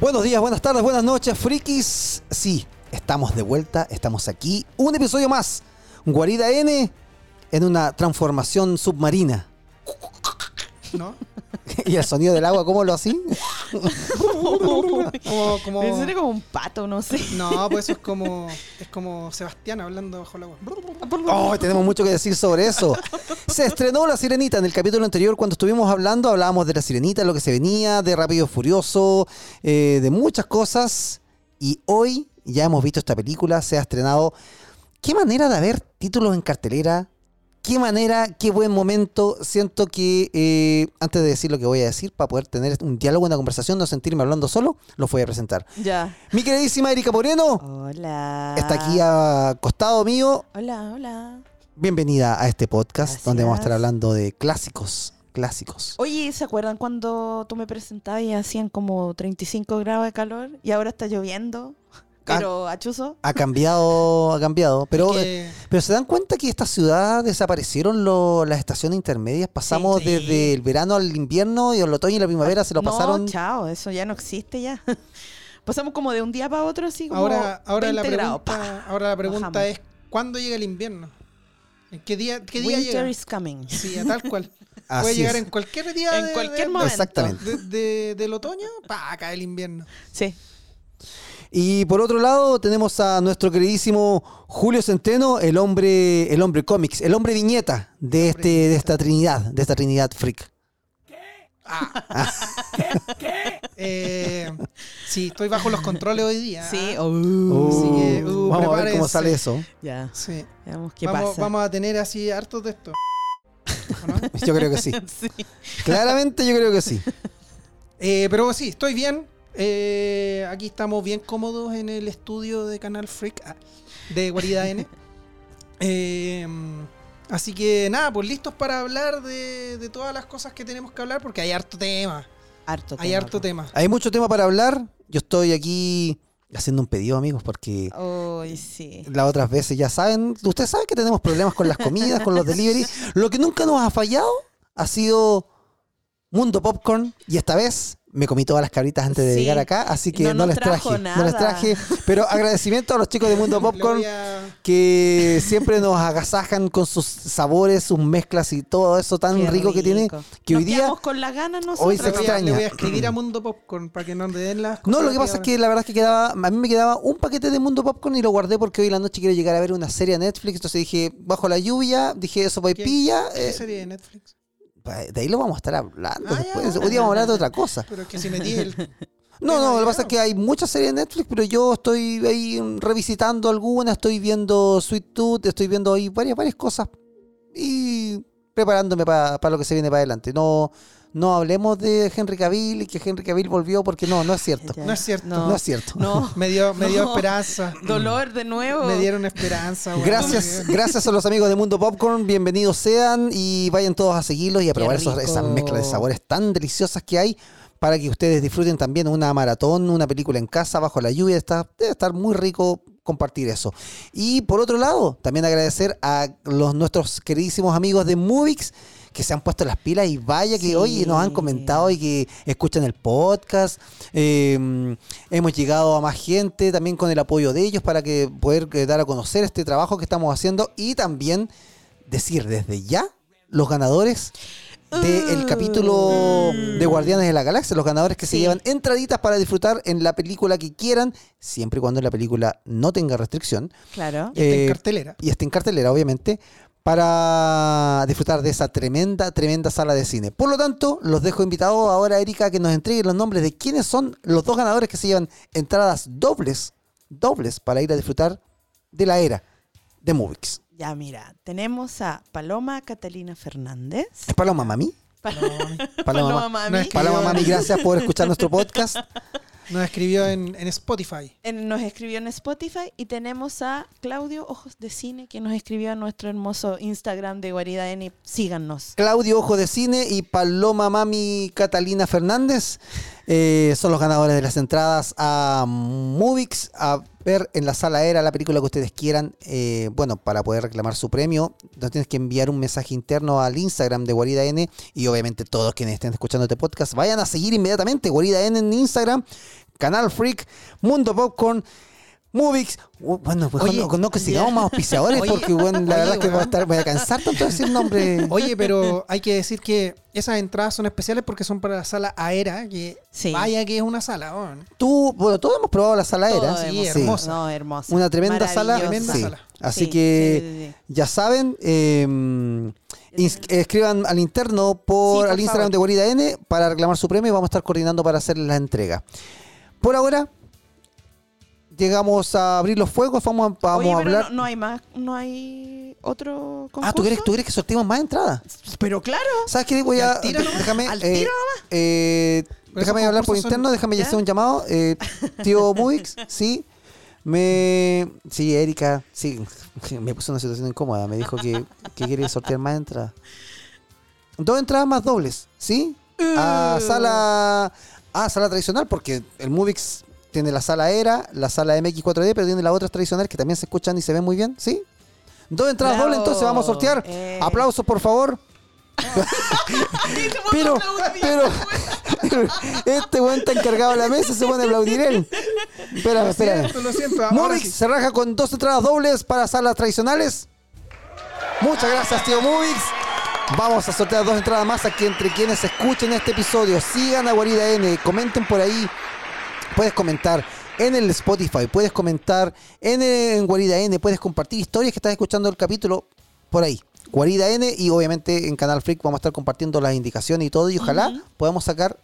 Buenos días, buenas tardes, buenas noches, frikis. Sí, estamos de vuelta, estamos aquí. Un episodio más. Guarida N en una transformación submarina. ¿No? ¿Y el sonido del agua cómo lo así? Como, como... Como un pato, no sé. No, pues eso es como es como Sebastián hablando bajo el agua. Oh, tenemos mucho que decir sobre eso. Se estrenó La Sirenita en el capítulo anterior cuando estuvimos hablando, hablábamos de La Sirenita, lo que se venía, de Rápido y Furioso, eh, de muchas cosas. Y hoy ya hemos visto esta película, se ha estrenado. Qué manera de haber títulos en cartelera. Qué manera, qué buen momento. Siento que eh, antes de decir lo que voy a decir, para poder tener un diálogo, una conversación, no sentirme hablando solo, los voy a presentar. Ya. Mi queridísima Erika Moreno Hola. está aquí a costado mío. Hola, hola. Bienvenida a este podcast Gracias. donde vamos a estar hablando de clásicos, clásicos. Oye, ¿se acuerdan cuando tú me presentabas y hacían como 35 grados de calor y ahora está lloviendo? Pero achuzo. Ha cambiado, ha cambiado, pero, Que- eh, pero se dan cuenta que esta ciudad desaparecieron lo- las estaciones intermedias. Pasamos Sí. desde el verano al invierno y el otoño y la primavera se lo no, pasaron. chao, eso ya no existe ya. Pasamos como de un día para otro así como ahora ahora la 20 grados. pregunta, ahora la pregunta Bajamos. es ¿cuándo llega el invierno? ¿En qué día qué día Winter llega? is coming. Sí, a tal cual. Así Puede llegar es. en cualquier día En de- cualquier de- momento. Exactamente. de- de- del otoño, pa, cae el invierno. Sí. Y por otro lado tenemos a nuestro queridísimo Julio Centeno, el hombre, el hombre cómics, el hombre viñeta de este, de esta trinidad, de esta trinidad freak. Eh, sí, estoy bajo los controles hoy día. Sí. ¿ah? oh. Así que, uh, vamos a ver cómo sale eso. Ya. Sí. Veamos qué Vamos, pasa. vamos a tener así hartos de esto. Yo creo que sí. Sí. Claramente yo creo que sí. Eh, pero sí, estoy bien. Eh, aquí estamos bien cómodos en el estudio de Canal Freak ah, de Guarida N. Eh, así que nada, pues listos para hablar de, de todas las cosas que tenemos que hablar porque hay harto tema. Harto Hay tema, harto tema. Hay mucho tema para hablar. Yo estoy aquí haciendo un pedido, amigos, porque sí. las otras veces ya saben, ustedes saben que tenemos problemas con las comidas, con los delivery. Lo que nunca nos ha fallado ha sido Mundo Popcorn y esta vez me comí todas las cabritas antes de Sí. llegar acá, así que No les traje, no les traje, pero agradecimiento a los chicos de Mundo Popcorn voy que siempre nos agasajan con sus sabores, sus mezclas y todo eso tan rico, que tiene que Nos hoy día con las ganas nosotros. hoy se voy extraña. le voy a escribir a Mundo Popcorn para que no le den las No, lo que pasa es que la verdad es que quedaba, a mí me quedaba un paquete de Mundo Popcorn y lo guardé porque hoy en la noche quiero llegar a ver una serie a Netflix. Entonces dije, bajo la lluvia, dije eso y ¿Qué- pilla. ¿Qué eh, serie de Netflix? Pa- de ahí lo vamos a estar hablando Ah, después. ya. Hoy día vamos a hablar de otra cosa. Pero es que si metí el. No, no, lo que pasa es que hay muchas series de Netflix, pero yo estoy ahí revisitando algunas, estoy viendo Sweet Tooth, estoy viendo ahí varias, varias cosas y preparándome para lo que se viene para adelante. No, no hablemos de Henry Cavill y que Henry Cavill volvió porque no, no es cierto. Ya. No es cierto. No, es cierto. No. Me dio, me dio No. esperanza. Dolor de nuevo. Me dieron esperanza. Gracias, gracias a los amigos de Mundo Popcorn, bienvenidos sean y vayan todos a seguirlos y a Qué probar esos- esas mezclas de sabores tan deliciosas que hay para que ustedes disfruten también una maratón, una película en casa bajo la lluvia. Está, debe estar muy rico compartir eso. Y por otro lado, también agradecer a los nuestros queridísimos amigos de Movix que se han puesto las pilas y vaya que Sí. hoy nos han comentado y que escuchan el podcast. Eh, hemos llegado a más gente también con el apoyo de ellos para que poder eh, dar a conocer este trabajo que estamos haciendo y también decir desde ya los ganadores del Uh. capítulo de Guardianes de la Galaxia, los ganadores que se llevan entraditas para disfrutar en la película que quieran, siempre y cuando la película no tenga restricción Claro. Y está Eh, en cartelera. y esté en cartelera, obviamente, para disfrutar de esa tremenda, tremenda sala de cine. Por lo tanto, los dejo invitados ahora, Erika, que nos entreguen los nombres de quiénes son los dos ganadores que se llevan entradas dobles, dobles, para ir a disfrutar de la era de Movix. Ya, mira, tenemos a Paloma Catalina Fernández. ¿Es Paloma Mami? Paloma, Paloma Ma- Mami. Paloma Mami, gracias por escuchar nuestro podcast. Nos escribió en, en Spotify. En- Nos escribió en Spotify y tenemos a Claudio Ojos de Cine que nos escribió a nuestro hermoso Instagram de Guarida N. Síganos. Claudio Ojo de Cine y Paloma Mami Catalina Fernández. Eh, son los ganadores de las entradas a Movix a ver en la sala era la película que ustedes quieran. Eh, bueno, para poder reclamar su premio, nos tienes que enviar un mensaje interno al Instagram de Guarida N y obviamente todos quienes estén escuchando este podcast vayan a seguir inmediatamente Guarida N en Instagram, Canal Freak, Mundo Popcorn. Movix, Uh, bueno, pues Oye, no, no que sigamos más auspiciadores Oye, porque bueno, la oye, verdad es que voy a, estar, voy a cansar tanto de decir nombre. Oye, pero hay que decir que esas entradas son especiales porque son para la sala Aera, que Sí. vaya que es una sala. weón. Tú, bueno, todos hemos probado la sala Todo era. sí, hermosa. No, hermosa. Una tremenda sala. Tremenda Sí. sala. Así Sí, que sí, sí, sí. ya saben, eh, escriban al interno por, Sí, por al Instagram favor. de Guarida N para reclamar su premio y vamos a estar coordinando para hacer la entrega. Por ahora, llegamos a abrir los fuegos, vamos a, vamos Oye, a hablar. No, no hay más, no hay otro concurso. ah, ¿tú quieres, ¿tú quieres que sorteemos más entradas? Pero claro. ¿Sabes qué? Voy a. Al tiro nomás, déjame. al eh, tiro eh, déjame hablar por son- interno, déjame ya hacer un llamado. Eh, tío Movix, sí. Me. Sí, Erika, sí. Me puso en una situación incómoda. Me dijo que, que quiere sortear más entradas. Dos entradas más dobles, ¿sí? A sala. A sala tradicional, porque el Movix tiene la sala ERA, la sala MX4D, pero tiene las otras tradicionales que también se escuchan y se ven muy bien, ¿sí? Dos entradas dobles, entonces vamos a sortear. Eh. Aplausos, por favor. pero, pero, este weón está encargado de la mesa, se pone a aplaudir él. Espérame, espérame. Siento, lo siento. ahora Movix sí. se raja con dos entradas dobles para salas tradicionales. Muchas gracias, tío Movix. Vamos a sortear dos entradas más aquí entre quienes escuchen este episodio. Sigan a Guarida N, comenten por ahí. Puedes comentar en el Spotify, puedes comentar en, en Guarida N, puedes compartir historias que estás escuchando el capítulo por ahí. Guarida N y obviamente en Canal Freak vamos a estar compartiendo las indicaciones y todo y ojalá podamos sacar,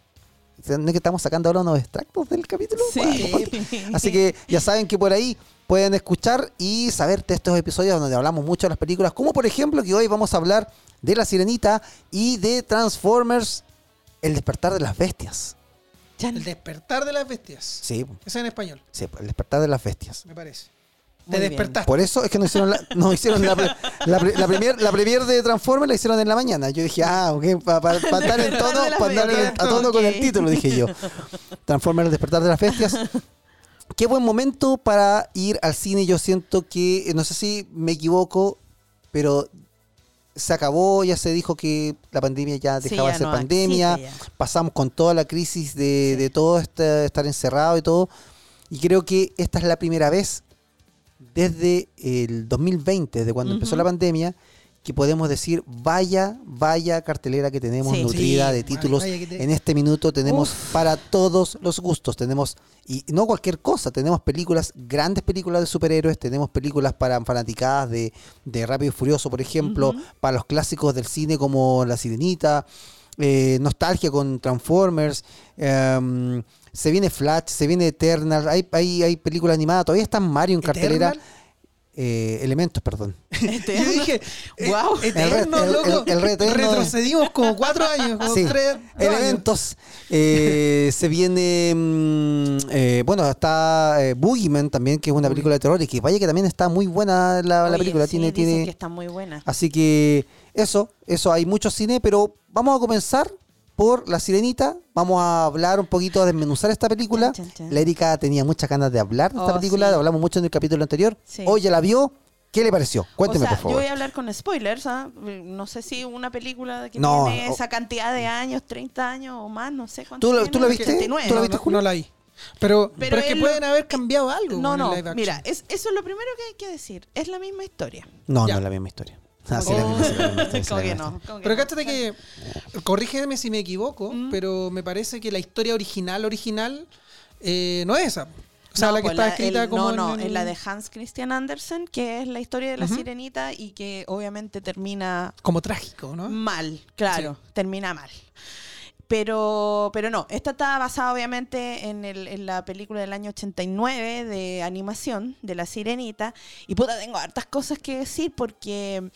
no es que estamos sacando ahora unos extractos del capítulo. Sí. Así que ya saben que por ahí pueden escuchar y saber de estos episodios donde hablamos mucho de las películas, como por ejemplo que hoy vamos a hablar de La Sirenita y de Transformers, El despertar de las bestias. Ya El despertar de las bestias. Sí, es en español, sí, El despertar de las bestias. me parece. Muy Te bien. despertaste. Por eso es que no hicieron la, no hicieron la, pre- la, pre- la premier, la premier de Transformers la hicieron en la mañana. Yo dije, ah, ok, para estar en tono, de las para andar en- a tono con el título, dije yo. Transformers, el despertar de las bestias. Qué buen momento para ir al cine. Yo siento que, no sé si me equivoco, pero se acabó, ya se dijo que la pandemia ya Sí, dejaba ya de ser no pandemia. Pasamos con toda la crisis de, de todo este, estar encerrado y todo. Y creo que esta es la primera vez desde el 2020, desde cuando empezó la pandemia, que podemos decir, vaya, vaya cartelera que tenemos Sí. nutrida Sí, de títulos. te- En este minuto tenemos para todos los gustos. Tenemos, y no cualquier cosa, tenemos películas, grandes películas de superhéroes, tenemos películas para fanaticadas de, de Rápido y Furioso, por ejemplo, para los clásicos del cine como La Sirenita, eh, nostalgia con Transformers, em, se viene Flash, se viene Eternal, hay, hay, hay películas animadas, todavía está Mario en cartelera. ¿Eternal? Eh, elementos, perdón. Este- Yo dije, Guau. eh, eterno, El loco. el- Retrocedimos como cuatro años, como Sí, tres elementos. Eh, se viene. mm, eh, bueno, está eh, Boogeyman también, que es una película de terror y que vaya que también está muy buena la, la Oye, película. sí, tiene, dicen tiene, que está muy buena. Así que eso, eso, hay mucho cine, pero vamos a comenzar por La Sirenita. Vamos a hablar un poquito, a desmenuzar esta película. Chan, chan, chan. La Erika tenía muchas ganas de hablar de esta Oh, película, sí. hablamos mucho en el capítulo anterior. Sí. Hoy ya la vio. ¿Qué le pareció? Cuénteme, o sea, por favor. yo voy a hablar con spoilers, ¿ah? No sé si una película que No, tiene esa cantidad de años, 30 años o más, no sé cuánto. ¿Tú la- tiene, tú la viste? 89. ¿Tú la No, viste, no, Julio? no la vi. Pero, pero, es que pueden lo- haber cambiado algo. No, no, mira, es, eso es lo primero que hay que decir. Es la misma historia. No, Ya. no es la misma historia. Ah, sí, misma, sí, que- sí, no, Pero cáchate que, corrígeme si me equivoco, Mm. pero me parece que la historia original, original, eh, no es esa. O sea, No, la que pues está escrita el- como No, no, en la de Hans Christian Andersen, que es la historia de la sirenita y que obviamente termina Como trágico, ¿no? mal, claro, termina mal. Pero, pero no, esta está basada obviamente en, el- en la película del año 89 de animación de La Sirenita. Y puta, tengo hartas cosas que decir porque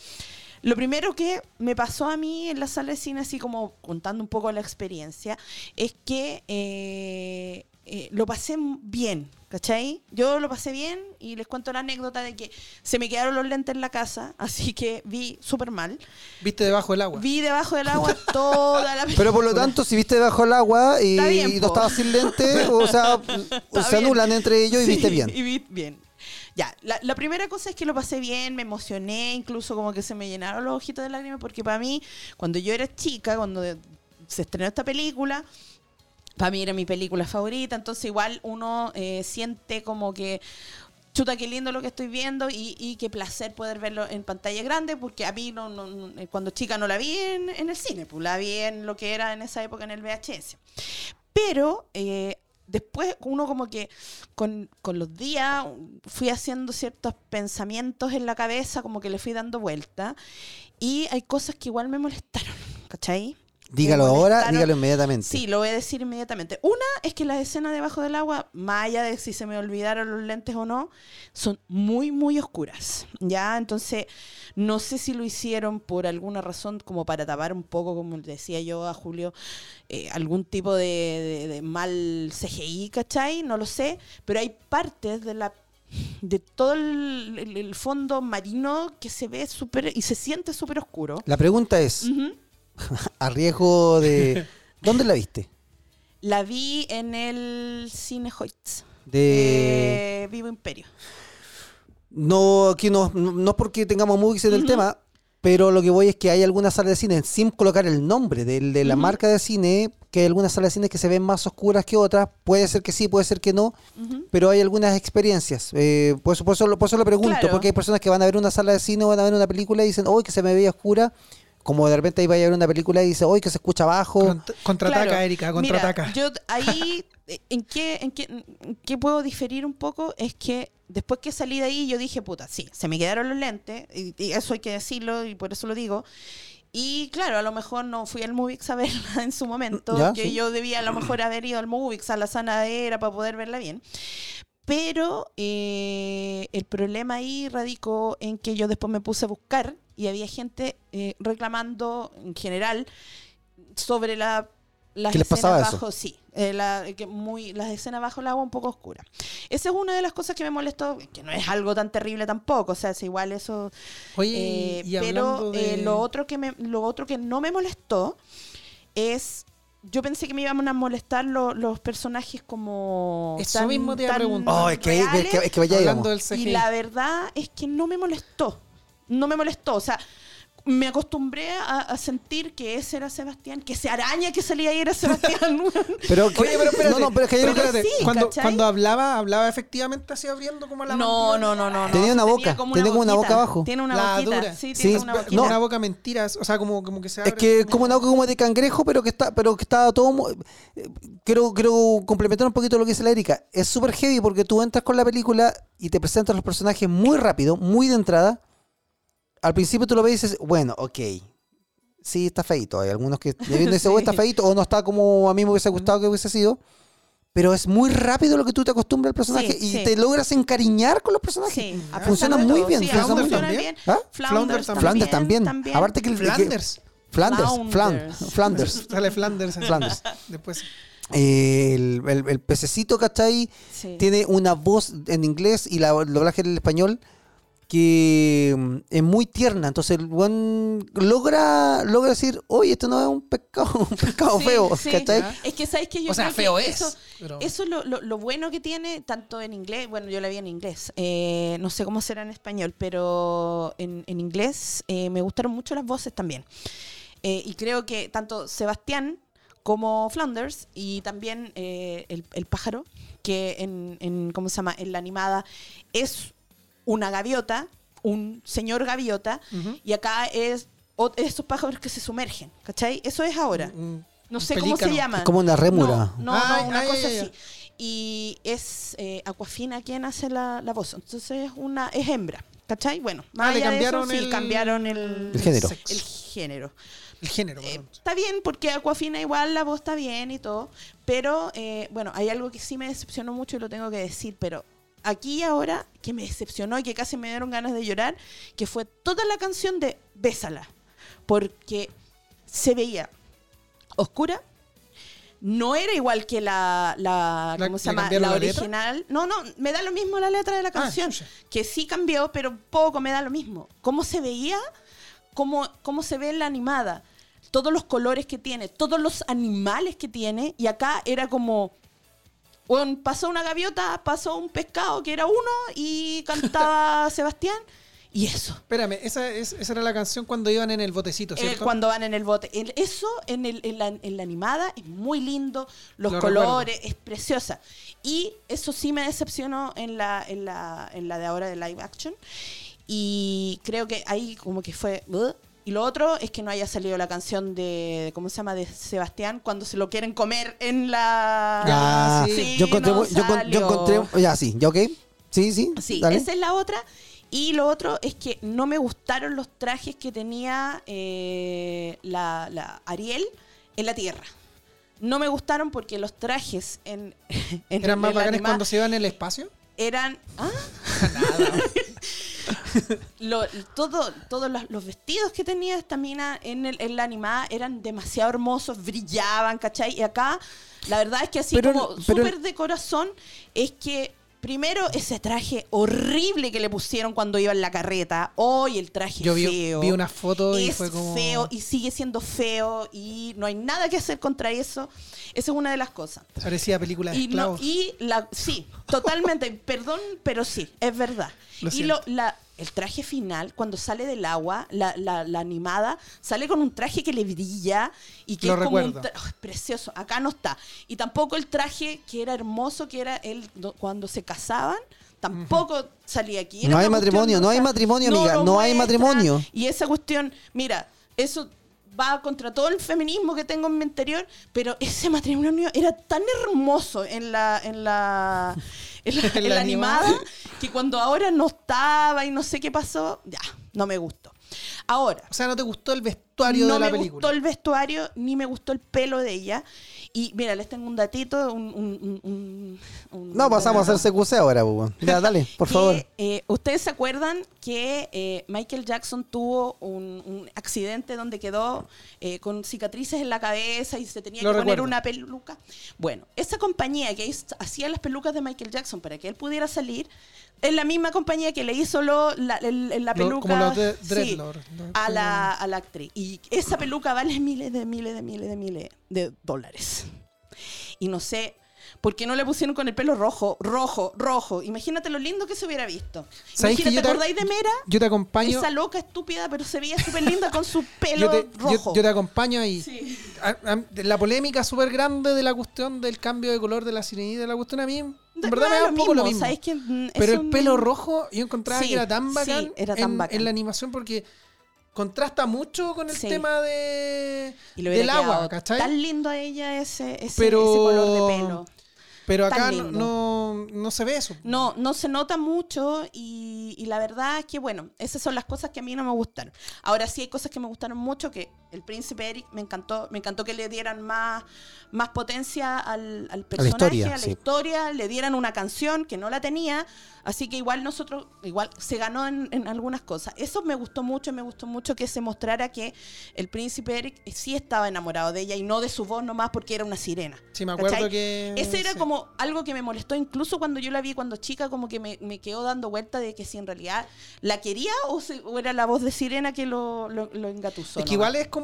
lo primero que me pasó a mí en la sala de cine, así como contando un poco la experiencia, es que eh, eh, lo pasé bien, ¿cachai? Yo lo pasé bien y les cuento la anécdota de que se me quedaron los lentes en la casa, así que vi súper mal. Viste debajo del agua. Vi debajo del agua toda la Pero por lo tanto, si viste debajo del agua y, Está bien, y no estabas sin lente, o sea, Está se bien. anulan entre ellos y Sí, viste bien. Y vi bien. Ya, la, la primera cosa es que lo pasé bien, me emocioné, incluso como que se me llenaron los ojitos de lágrimas, porque para mí, cuando yo era chica, cuando se estrenó esta película, para mí era mi película favorita, entonces igual uno eh, siente como que chuta, qué lindo lo que estoy viendo y, qué placer poder verlo en pantalla grande, porque a mí no, no- eh, cuando chica no la vi en, en el cine, pues la vi en lo que era en esa época en el VHS. Pero eh, después uno como que con, con los días fui haciendo ciertos pensamientos en la cabeza, como que le fui dando vuelta, y hay cosas que igual me molestaron, ¿cachai? Dígalo ahora, dígalo inmediatamente. Sí, lo voy a decir inmediatamente. Una es que las escenas debajo del agua, más allá de si se me olvidaron los lentes o no, son muy, muy oscuras. Ya, entonces, no sé si lo hicieron por alguna razón, como para tapar un poco, como decía yo a Julio, eh, algún tipo de, de- de mal CGI, ¿cachai? No lo sé, pero hay partes de la de todo el, el- el fondo marino que se ve súper y se siente súper oscuro. La pregunta es. A riesgo de... ¿Dónde la viste? La vi en el Cine Hoyts. De... Eh, Vivo Imperio. No, aquí no, no es porque tengamos movies en el tema, pero lo que voy es que hay algunas salas de cine, sin colocar el nombre de, la marca de cine, que hay algunas salas de cine que se ven más oscuras que otras. Puede ser que sí, puede ser que no, pero hay algunas experiencias. Eh, por, eso, por, eso, por eso lo pregunto, Claro. porque hay personas que van a ver una sala de cine o van a ver una película y dicen, hoy que se me veía oscura. Como de repente ahí vaya a ver una película y dice, hoy que se escucha bajo. Cont- contraataca, Claro. Erika, contraataca. Mira, yo ahí, eh, ¿en qué, en, qué, en qué puedo diferir un poco? Es que después que salí de ahí, yo dije, puta, sí, se me quedaron los lentes, y, y eso hay que decirlo, y por eso lo digo. Y claro, a lo mejor no fui al Movix a verla en su momento, Ya, que sí. yo debía a lo mejor haber ido al Movix, a la sanadera, para poder verla bien. Pero eh, el problema ahí radicó en que yo después me puse a buscar y había gente eh, reclamando en general sobre la, las ¿Qué les escenas pasaba eso? bajo, sí, eh, la- que muy, las escenas bajo el agua un poco oscuras. Esa es una de las cosas que me molestó, que no es algo tan terrible tampoco, o sea, es igual eso Oye, eh, y pero de... eh, lo otro que me, lo otro que no me molestó es yo pensé que me iban a molestar lo- los personajes como Eso tan- mismo te iba a preguntar. Oh, es que, es que, es que vaya hablando digamos. del CGI. y la verdad es que no me molestó no me molestó o sea me acostumbré a, a sentir que ese era Sebastián que ese araña que salía ahí era Sebastián Pero, que- Oye, pero espérate, no, no, pero es que espérate, sí, cuando, hablaba, hablaba efectivamente así abriendo como la no, no, no, no, no. Tenía una boca, tenía como una boquita. boca abajo. Tiene una La boquita. dura. Sí, Sí, tiene una no. boquita. Como una boca mentiras, o sea, como, como que se abre. Es que como- como una boca como de cangrejo, pero que está, pero que está todo eh, quiero, quiero complementar un poquito lo que dice la Erika. Es súper heavy porque tú entras con la película y te presentan los personajes muy rápido, muy de entrada. Al principio tú lo ves y dices, bueno, ok. Sí, está feito. Hay algunos que viendo dicen, oh, está Sí. feito, o no está como a mí me hubiese gustado que hubiese sido. Pero es muy rápido lo que tú te acostumbras al personaje Sí, y sí. te logras encariñar con los personajes. Sí, a pesar Funciona de muy todo, bien, sí, funciona muy bien. bien. ¿Ah? Flanders, Flanders también. Aparte que el- que- Flanders. Flanders, Flanders. Flan- Flanders. Sale Flanders. Flanders. Después. El, el- el pececito, ¿cachai? Sí. Tiene una voz en inglés y la, el doblaje en español que mm, es muy tierna. Entonces el buen logra, logra decir, oye, esto no es un pescado, un pescado Sí, feo, sí. ¿cachai? Es que sabes que yo O sea, creo que feo es. Eso, pero- eso es lo, lo- lo bueno que tiene, tanto en inglés, bueno, yo la vi en inglés, eh, no sé cómo será en español, pero en, en inglés eh, me gustaron mucho las voces también. Eh, y creo que tanto Sebastián como Flanders y también eh, el, el pájaro, que en, en, ¿cómo se llama? En la animada es una gaviota, un señor gaviota, y acá es o- esos pájaros que se sumergen, ¿cachai? Eso es ahora. Un- No un sé cómo se llaman. Es como una rémora. No, no, Ay, no, una ay, cosa ay, ay. así. Y es eh, Aquafina quien hace la, la voz. Entonces es una es hembra. ¿Cachai? Bueno, más Ah, le allá de eso, cambiaron sí, el- cambiaron el, El género. sexo. el género. El género, Eh, está bien, porque Aquafina igual la voz está bien y todo. Pero, eh, bueno, hay algo que sí me decepcionó mucho y lo tengo que decir, pero aquí y ahora, que me decepcionó y que casi me dieron ganas de llorar, que fue toda la canción de Bésala. Porque se veía oscura, no era igual que la, la, ¿La- ¿cómo se llama? La letra? original. No, no, me da lo mismo la letra de la canción. chucha. que sí cambió, pero poco me da lo mismo. ¿Cómo se veía? ¿Cómo, cómo se ve en la animada? Todos los colores que tiene, todos los animales que tiene. Y acá era como... Bueno, pasó una gaviota, pasó un pescado que era uno y cantaba Sebastián. Y eso. Espérame, esa, es- esa era la canción cuando iban en el botecito, Eh, ¿cierto? cuando van en el bote. El- eso en, el- en la, en la animada es muy lindo, los Lo colores, es preciosa. Y eso sí me decepcionó en la, en, la, en la de ahora de live action. Y creo que ahí como que fue... "Ugh". Y lo otro es que no haya salido la canción de, ¿cómo se llama? De Sebastián cuando se lo quieren comer en la... Ya, sí. yo encontré, no muy- yo, con- yo salió. encontré, ya sí, ya ok, sí, sí, Sí, dale. esa es la otra. Y lo otro es que no me gustaron los trajes que tenía eh, la, la Ariel en la Tierra. No me gustaron porque los trajes en, en ¿Eran más bacanes cuando se iban en el espacio? eran ¿ah? Lo- todo, todos los, los vestidos que tenía esta mina en, el- en la animada eran demasiado hermosos, brillaban, ¿cachai? Y acá, la verdad es que así Pero- como súper de corazón, es que primero ese traje horrible que le pusieron cuando iba en la carreta, hoy el traje Yo vi, feo. vi una foto y es fue como... feo y sigue siendo feo y no hay nada que hacer contra eso. Esa es una de las cosas. Parecía película de Y, no, esclavos. y la, sí, totalmente, perdón, pero sí, es verdad. Lo y lo, la, el traje final, cuando sale del agua, la, la- la animada, sale con un traje que le brilla y que Lo es como un recuerdo. oh, es precioso. Acá no está. Y tampoco el traje que era hermoso, que era él do- cuando se casaban. Tampoco salía aquí. Era No hay una cuestión, matrimonio, no hay matrimonio, amiga, no hay matrimonio. Y esa cuestión, mira, eso va contra todo el feminismo que tengo en mi interior, pero ese matrimonio era tan hermoso en la, en la, en la, En animada. animada que cuando ahora no estaba y no sé qué pasó, ya, no me gustó. Ahora, O sea, ¿no te gustó el vestuario no de la me película? gustó el vestuario ni me gustó el pelo de ella. Y mira, les tengo un datito, un... un- un- un- No, pasamos a hacer CQC ahora, pues, weón. Ya, dale, por que, favor. eh, ¿Ustedes se acuerdan que eh, Michael Jackson tuvo un, un accidente donde quedó eh, con cicatrices en la cabeza y se tenía Lo que poner una peluca? Bueno, esa compañía que hacía las pelucas de Michael Jackson para que él pudiera salir, es la misma compañía que le hizo lo- la, el- la Lo- peluca como los de sí, a, la, a la actriz. Y esa peluca vale miles de miles de miles de miles de dólares. Y no sé, ¿por qué no le pusieron con el pelo rojo, rojo, rojo? Imagínate lo lindo que se hubiera visto. ¿Sabes que Imagínate, yo ¿te acordáis de Mera? Yo te acompaño... Esa loca estúpida, pero se veía súper linda con su pelo Yo te, yo- rojo. yo te acompaño ahí. Sí. A- a- la polémica súper grande de la cuestión del cambio de color de la sirenita, la cuestión a mí, en Da- verdad me da un poco lo mismo. Mm, Pero el pelo rojo, yo encontraba Sí, que era tan sí, bacán, era tan en, bacán. en la animación porque contrasta mucho con el Sí. tema de Y del agua, ¿cachai? Tan lindo a ella ese, ese, Pero- ese color de pelo. Pero acá no, no, no se ve eso. No, no se nota mucho y, y la verdad es que, bueno, esas son las cosas que a mí no me gustaron. Ahora sí hay cosas que me gustaron mucho, que el príncipe Eric me encantó, me encantó que le dieran más, más potencia al, al personaje, historia, a la sí. historia, le dieran una canción que no la tenía, así que igual nosotros, igual se ganó en, en algunas cosas. Eso me gustó mucho, me gustó mucho que se mostrara que el príncipe Eric sí estaba enamorado de ella y no de su voz nomás porque era una sirena. Sí, me acuerdo ¿Cachai? que... Ese era sí. como algo que me molestó, incluso cuando yo la vi cuando chica, como que me, me quedó dando vuelta de que si en realidad la quería o, se- o era la voz de Sirena que lo, lo, lo engatusó. Es que nomás. igual es como,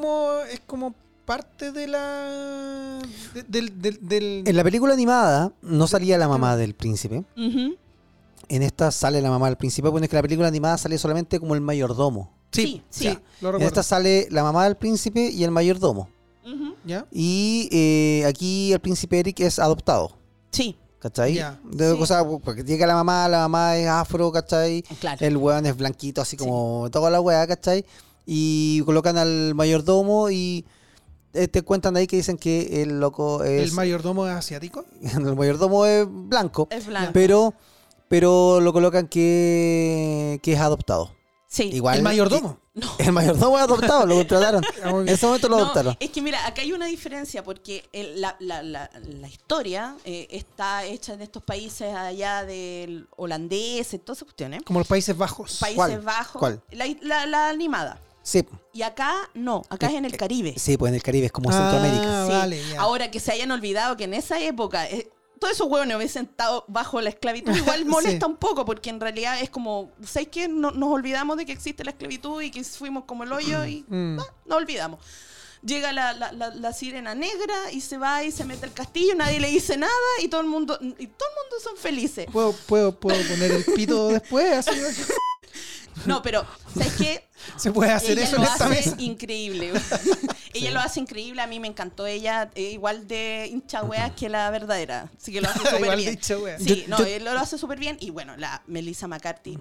es como parte de la... de- del, del, del- En la película animada no salía la mamá del príncipe. En esta sale la mamá del príncipe, porque es que la película animada sale solamente como el mayordomo. Sí, sí, sí, sí. lo En esta sale la mamá del príncipe y el mayordomo. ¿Ya? Y eh, aquí el príncipe Eric es adoptado. Sí, ¿Cachai? Ya. De- Sí. O sea, porque llega la mamá, la mamá es afro, ¿cachai? claro. El weón es blanquito, así como toda la weá, ¿cachai? Y colocan al mayordomo y te cuentan ahí que dicen que el loco es. ¿El mayordomo es asiático? el mayordomo es blanco, es blanco. pero pero lo colocan que, que es adoptado. sí. Igual. ¿El mayordomo? El mayordomo es adoptado, lo contrataron. Ah, En ese momento lo No, adoptaron. es que mira, acá hay una diferencia porque el- la, la- la- la historia eh, está hecha en estos países allá del holandés, y todas esas cuestiones. Como los Países Bajos. Países ¿Cuál? Bajos. ¿Cuál? La, la- la animada. Sí, Y acá no, acá es en el Caribe. sí, pues en el Caribe es como Ah, Centroamérica. Sí. vale, ya. Ahora que se hayan olvidado que en esa época eh, todos esos huevones hubiesen estado bajo la esclavitud, igual molesta Sí. un poco, porque en realidad es como, ¿sabes qué? No- nos olvidamos de que existe la esclavitud y que fuimos como el hoyo y Mm. nos olvidamos. Llega la, la- la- la sirena negra y se va y se mete al castillo, nadie le dice nada y todo el mundo, y todo el mundo son felices. ¿Puedo, puedo, puedo poner el pito después? No, pero, ¿sabes qué? ¿Se puede hacer ella eso lo en esta hace mesa? increíble. ella lo hace increíble, a mí me encantó ella, eh, igual de hincha weas que la verdadera. Así que lo hace súper Igual de bien. hincha wea. Sí, Yo- no, yo- él lo hace súper bien. Y bueno, la Melissa McCarthy,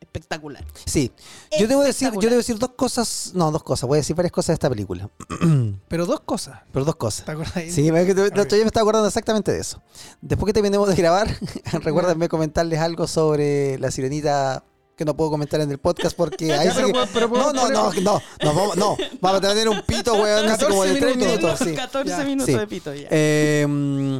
espectacular. Sí. Yo debo decir, yo debo decir dos cosas, no, dos cosas, voy a decir varias cosas de esta película, Pero dos cosas. pero dos cosas. ¿Te acuerdas? ahí? Sí, día me estaba acordando exactamente de eso. Después que terminemos de grabar, recuérdenme comentarles algo sobre la sirenita que no puedo comentar en el podcast porque ahí sí que- no, no, no, no, no, vamos, no, vamos a tener un pito, weón, así 14 como de tres minutos. minutos. sí. 14 Ya. minutos Sí. de pito ya. Eh, mm,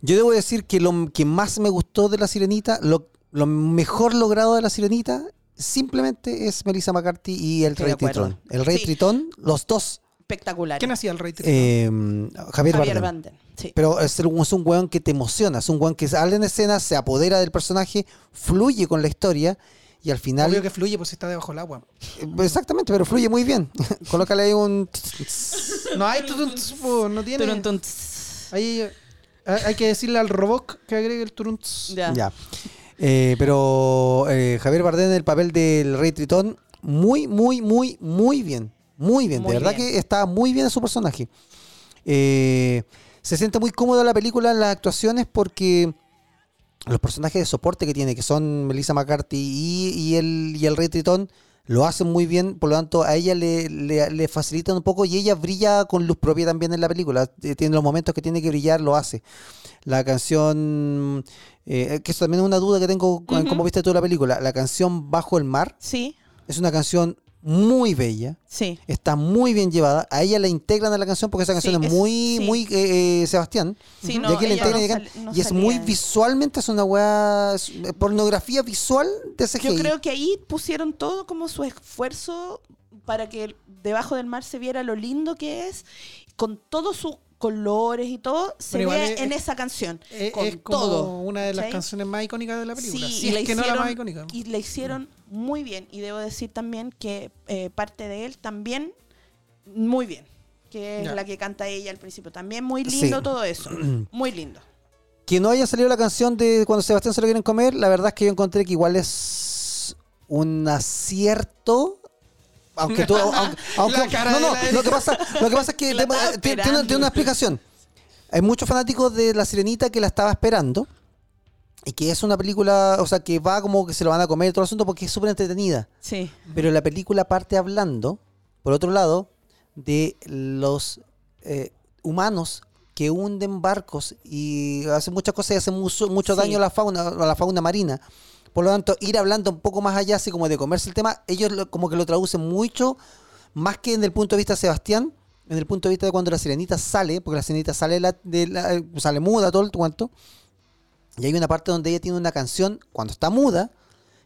yo debo decir que lo que más me gustó de la sirenita, lo, lo mejor logrado de la sirenita, simplemente es Melissa McCarthy y el Estoy Rey. Tritón. El Rey Sí. Tritón, los dos, espectacular. ¿Quién hacía el rey Tritón? eh, Javier, Javier Bardem. Banden. Sí. Pero es, un- es un weón que te emociona, es un weón que sale en escena, se apodera del personaje, fluye con la historia y al final... Obvio que fluye, pues está debajo del agua. Eh, Exactamente, pero fluye muy bien. Colócale ahí un... No hay no tiene. Ahí eh, hay que decirle al robot que agregue el turun. tss. Ya. Ya. Eh, pero eh, Javier Bardem en el papel del Rey Tritón, muy, muy, muy, muy bien. Muy bien. Muy de verdad bien. que está muy bien en su personaje. Eh, se siente muy cómoda la película en las actuaciones porque los personajes de soporte que tiene, que son Melissa McCarthy y, y el, y el Rey Tritón, lo hacen muy bien. Por lo tanto, a ella le, le, le facilitan un poco y ella brilla con luz propia también en la película. Eh, Tiene los momentos que tiene que brillar, lo hace. La canción, eh, que eso también es una duda que tengo con cómo viste tú la película. La canción Bajo el Mar Sí, es una canción muy bella. sí. Está muy bien llevada. A ella la integran a la canción porque esa canción Sí, es es- muy, sí. muy eh, eh, Sebastián. Sí, Y no, aquí la ella integran no y sal- no y es muy visualmente, es una weá, eh, pornografía visual de CGI. Yo creo que ahí pusieron todo como su esfuerzo para que debajo del mar se viera lo lindo que es, con todos sus colores y todo, se ve es- en esa canción. Es, con es como todo. una de las canciones más icónicas de la película. Sí, si y es la que no la más hicieron- icónica. Y la hicieron muy bien. Y debo decir también que eh, parte de él también muy bien. Que es Ya. la que canta ella al principio. También muy Sí. lindo todo eso. Muy lindo. Que no haya salido la canción de cuando Sebastián se lo quieren comer, la verdad es que yo encontré que igual es un acierto. Aunque tú. aunque, aunque- no, no, lo que pasa, lo que pasa es que te- tiene, una explicación. Hay muchos fanáticos de La Sirenita que la estaba esperando. Y que es una película, o sea, que va como que se lo van a comer y todo el asunto porque es súper entretenida. Sí. Pero la película parte hablando, por otro lado, de los eh, humanos que hunden barcos y hacen muchas cosas y hacen mucho, mucho Sí. daño a la fauna, a la fauna marina. Por lo tanto, ir hablando un poco más allá, así como de comerse el tema, ellos lo- como que lo traducen mucho, más que en el punto de vista de Sebastián, en el punto de vista de cuando la sirenita sale, porque la sirenita sale, la- de la- sale muda, todo el cuento. Y hay una parte donde ella tiene una canción, cuando está muda,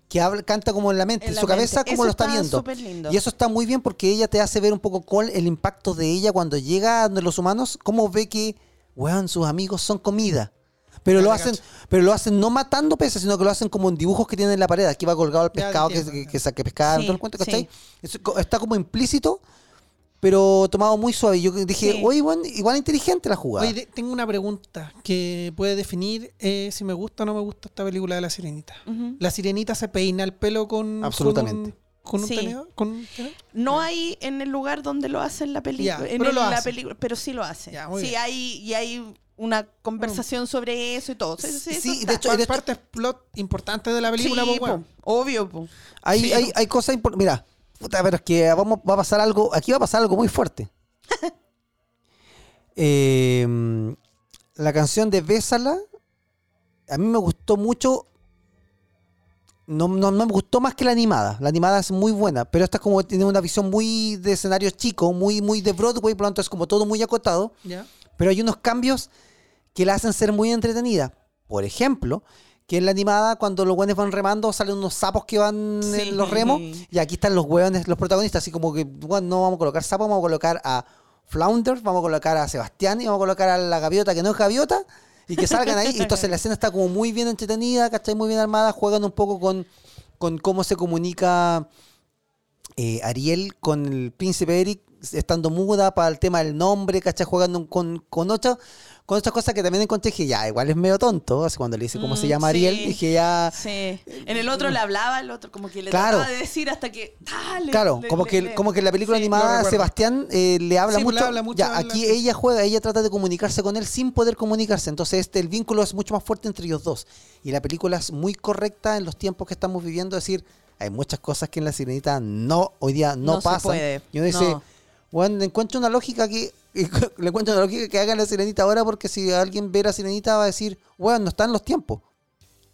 que habla, canta como en la mente, En la su cabeza, como Eso lo está está viendo. lindo. Y eso está muy bien porque ella te hace ver un poco cuál el impacto de ella cuando llega a los humanos, cómo ve que, weón, sus amigos son comida. Pero lo hacen, pero lo hacen no matando peces, sino que lo hacen como en dibujos que tienen en la pared. Aquí va colgado el pescado que, entiendo, que, que, que pescaron, Sí, todo el cuento, está como implícito, pero tomado muy suave. Y Yo dije, Sí. oye, weón, igual inteligente la jugada. Oye, tengo una pregunta que puede definir eh, si me gusta o no me gusta esta película de La Sirenita. ¿La Sirenita se peina el pelo con, Absolutamente. con un, con un Sí. tenedor? ¿Con un tenedor? No hay en el lugar donde lo hace en la película. Ya, en pero el- lo la hace. película, pero sí lo hace. Ya, muy sí, bien. hay, y hay una conversación sobre eso y todo. Sí, de hecho, hecho- parte plot importante de la película, Sí, po, obvio, po. Hay, hay, hay cosas importantes. Mira, puta, pero es que vamos, va a pasar algo. Aquí va a pasar algo muy fuerte. Eh, la canción de Bésala, a mí me gustó mucho. No, no, no me gustó más que la animada. La animada es muy buena, pero esta es como tiene una visión muy de escenarios chicos, muy, muy de Broadway, por lo tanto es como todo muy acotado. Pero hay unos cambios que la hacen ser muy entretenida. Por ejemplo, que en la animada, cuando los hueones van remando, salen unos sapos que van Sí. en los remos. Y aquí están los hueones, los protagonistas. Así como que, bueno, no vamos a colocar sapos, vamos a colocar a Flounder, vamos a colocar a Sebastián y vamos a colocar a la gaviota que no es gaviota. Y que salgan ahí. Entonces la escena está como muy bien entretenida, ¿cachai? Muy bien armada. Juegan un poco con, con cómo se comunica eh, Ariel con el príncipe Eric estando muda para el tema del nombre, ¿cachai? Jugando con, con ocho, con otras cosas que también encontré que ya, igual es medio tonto. Así cuando le dice cómo se Mm, llama Ariel, sí. dije ya. Sí. En el otro le hablaba, el otro como que le Claro. trataba de decir hasta que. ah, le- Claro, le- como le- que, le- como que en la película Sí, animada. Sebastián eh, le habla Sí, pues, mucho. le habla mucho ya, la- aquí ella juega, ella trata de comunicarse con él sin poder comunicarse. Entonces este, el vínculo es mucho más fuerte entre ellos dos. Y la película es muy correcta en los tiempos que estamos viviendo. Es decir, hay muchas cosas que en la sirenita no, hoy día no, No pasan. Y uno dice, no. bueno, le encuentro una lógica que. Le encuentro una lógica que hagan la sirenita ahora porque si alguien ve la sirenita va a decir, bueno, no están los tiempos.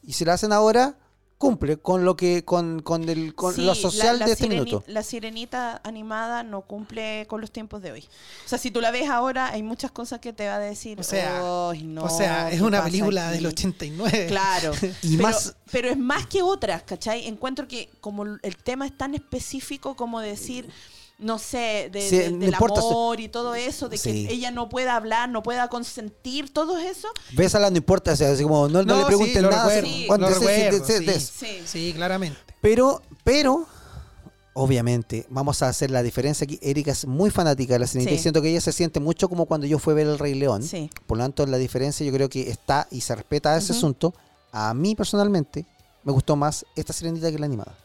Y si la hacen ahora, cumple con lo que, con, con, el, con Sí, lo social la, de la este sireni- minuto. La sirenita animada no cumple con los tiempos de hoy. O sea, si tú la ves ahora, hay muchas cosas que te va a decir. O sea, "Ay, no, o sea, es ¿qué una película aquí?". del 89. Claro. Y pero, más- pero es más que otras, ¿cachai? Encuentro que como el tema es tan específico como decir, no sé, de, Sí, de- del importa, amor y todo eso, de Sí. que ella no pueda hablar, no pueda consentir, todo eso. Bésala, no importa, o sea, así como no, no No, le sí, pregunten nada. recuerdo, recuerdo, de- de sí. eso. Sí. Sí, claramente. Pero, pero, obviamente, vamos a hacer la diferencia aquí. Erika es muy fanática de la sirenita Sí. y siento que ella se siente mucho como cuando yo fui a ver El Rey León. Sí. Por lo tanto, la diferencia yo creo que está y se respeta ese asunto. A mí personalmente me gustó más esta sirenita que la animada.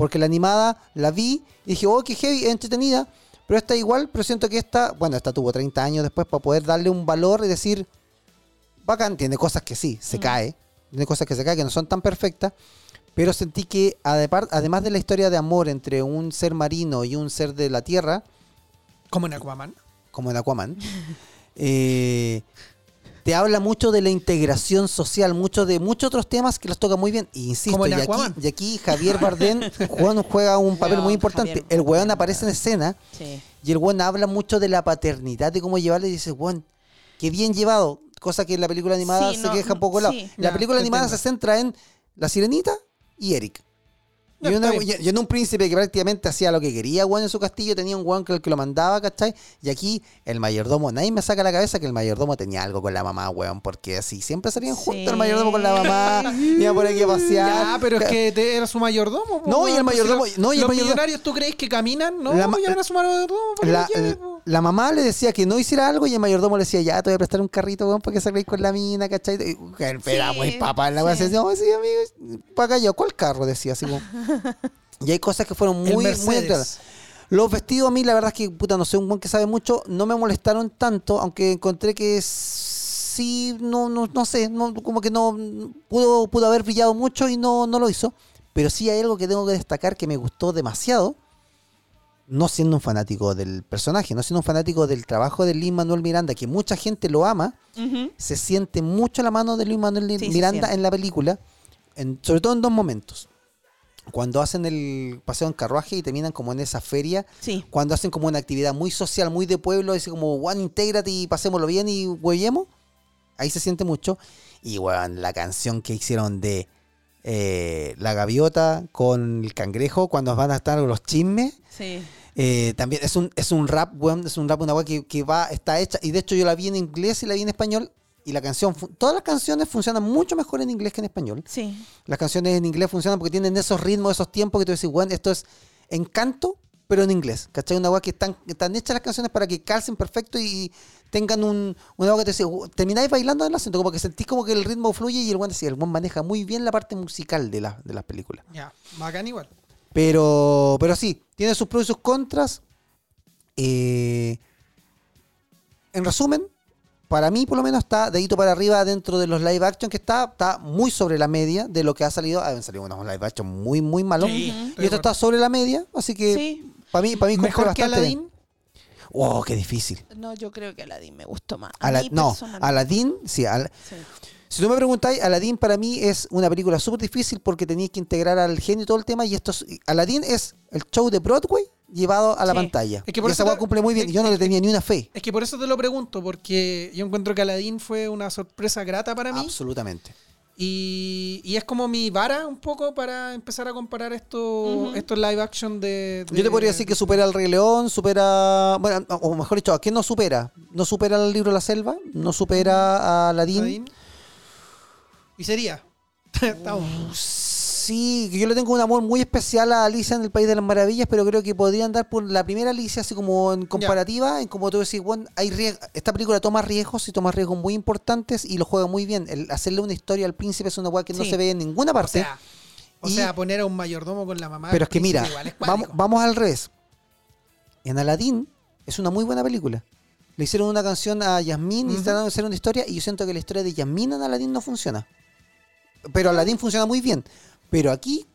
Porque la animada la vi y dije, oh, qué heavy, es entretenida. Pero esta igual, pero siento que esta, bueno, esta tuvo 30 años después para poder darle un valor y decir, bacán, tiene cosas que sí, se Mm. cae. Tiene cosas que se caen, que no son tan perfectas. Pero sentí que además de la historia de amor entre un ser marino y un ser de la tierra, Como en Aquaman. como en Aquaman, eh, te habla mucho de la integración social, mucho de muchos otros temas que los toca muy bien. Y insisto, y aquí, y aquí Javier Bardem juega, juega un papel Weón, muy importante. Javier el weón aparece en escena Sí. y el weón habla mucho de la paternidad, de cómo llevarle y dice, weón, qué bien llevado. Cosa que en la película animada Sí, se no, queja un poco de lado. sí. La película animada entiendo. se centra en la sirenita y Eric. Y, una- en un príncipe que prácticamente hacía lo que quería, weón, en su castillo, tenía un weón que, el que lo mandaba, ¿cachai? Y aquí el mayordomo, nadie me saca la cabeza que el mayordomo tenía algo con la mamá, weón, porque así siempre salían juntos el mayordomo con la mamá, iba por aquí a pasear. Ya, pero es que te- era su mayordomo. po, No, y el weón, pues, si mayordomo- los- no, y el los mayordomo- millonarios, ¿tú crees que caminan? No, La a su mayordomo. La, lleve, po. la mamá le decía que no hiciera algo y el mayordomo le decía, ya, te voy a prestar un carrito, weón, para que salgáis con la mina, ¿cachai? Weón, Era Sí, papá en la sí. decía, no, sí, amigo, para acá yo, ¿cuál carro? Decía así como. Y hay cosas que fueron muy, muy enteradas. Los vestidos a mí, la verdad es que, puta, no sé, un buen que sabe mucho, no me molestaron tanto, aunque encontré que sí, no, no, no sé, no, como que no, pudo, pudo haber brillado mucho y no, no lo hizo. Pero sí hay algo que tengo que destacar que me gustó demasiado, no siendo un fanático del personaje, no siendo un fanático del trabajo de Lin Manuel Miranda, que mucha gente lo ama, se siente mucho la mano de Luis Manuel Sí, Miranda en la película, en- sobre todo en dos momentos. Cuando hacen el paseo en carruaje y terminan como en esa feria, Sí. cuando hacen como una actividad muy social, muy de pueblo, dice como, Juan, intégrate y pasémoslo bien y huellemos, ahí se siente mucho. Y weón, la canción que hicieron de eh, la gaviota con el cangrejo, cuando van a estar los chismes, Sí. eh, también es un, es un rap, es un rap, una weá que, que va, está hecha, y de hecho yo la vi en inglés y la vi en español, y la canción, todas las canciones funcionan mucho mejor en inglés que en español. Sí. Las canciones en inglés funcionan porque tienen esos ritmos, esos tiempos que tú decís, weón, esto es encanto, pero en inglés, ¿cachai? Una weá que están, están hechas las canciones para que calcen perfecto y tengan un, una weá que te dice, termináis bailando en el acento, como que sentís como que el ritmo fluye y el decía, el weón maneja muy bien la parte musical de, la- de las películas. Ya, bacán igual. Pero, pero sí, tiene sus pros y sus contras. Eh, en resumen, para mí por lo menos está dedito para arriba dentro de los live action que está, está muy sobre la media de lo que ha salido. Han salido unos live action muy, muy malos. Sí, y esto está sobre la media, así que Sí. para mí, para mí Mejor que bien. Aladdin. Oh, qué difícil. No, yo creo que Aladdin me gustó más. A Ala- mí no. Aladdin, sí, Al- Sí. Si tú me preguntáis, Aladdin para mí es una película súper difícil porque tenías que integrar al genio y todo el tema. Y esto es- Aladdin es el show de Broadway llevado a la Sí. pantalla. Es que por y esa te- cumple muy bien. es- Yo no le tenía ni una fe. Es que por eso te lo pregunto, porque yo encuentro que Aladdin fue una sorpresa grata para mí. Absolutamente. Y, y es como mi vara un poco para empezar a comparar estos live action de, de- Yo te podría decir que supera al Rey León, supera. Bueno, o mejor dicho, ¿a quién no supera? No supera al libro de la selva, no supera a Aladdin. Aladdin. Y sería. Estamos- Sí, yo le tengo un amor muy especial a Alicia en el País de las Maravillas, pero creo que podría andar por la primera Alicia, así como en comparativa, en como tú decís, bueno, hay esta película toma riesgos y toma riesgos muy importantes y lo juega muy bien. El hacerle una historia al príncipe es una weá que no se ve en ninguna o parte. sea, o Y- sea, poner a un mayordomo con la mamá. pero es que mira, igual es vamos, vamos al revés. En Aladdin es una muy buena película. Le hicieron una canción a Yasmín y Ujú. trataron de hacer una historia y yo siento que la historia de Yasmín en Aladdin no funciona. Pero Aladdin funciona muy bien. Pero aquí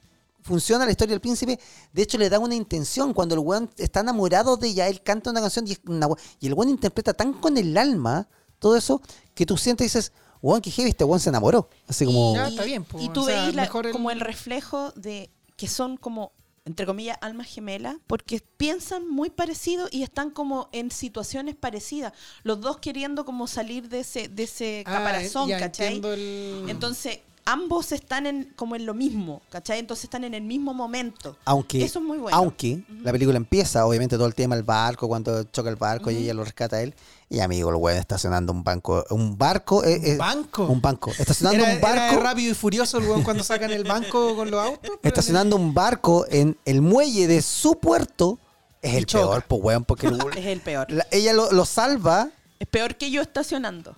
funciona la historia del príncipe. De hecho, le da una intención. Cuando el weón está enamorado de ella, él canta una canción y, es una we- y el weón interpreta tan con el alma todo eso que tú sientes y dices, weón, que heavy, este weón se enamoró. Así como... Ya, está bien, po, y tú o sea, veis la- mejor el- como el reflejo de que son como, entre comillas, almas gemelas, porque piensan muy parecido y están como en situaciones parecidas. Los dos queriendo como salir de ese, de ese Ah, caparazón, ya ¿cachai? el- Entonces, ambos están en, como en lo mismo, ¿cachai? Entonces están en el mismo momento. Aunque, Eso es muy bueno. aunque la película empieza, obviamente todo el tema del barco, cuando choca el barco y ella lo rescata a él. Y amigo, el weón estacionando un banco, un barco, eh, eh, banco. un banco, estacionando Era, un barco, era rápido y furioso el weón cuando sacan el banco con los autos. estacionando un barco en el muelle de su puerto, es Y el choca. peor, pues weón, porque el- Es el peor. la- ella lo, lo salva, Es peor que yo estacionando.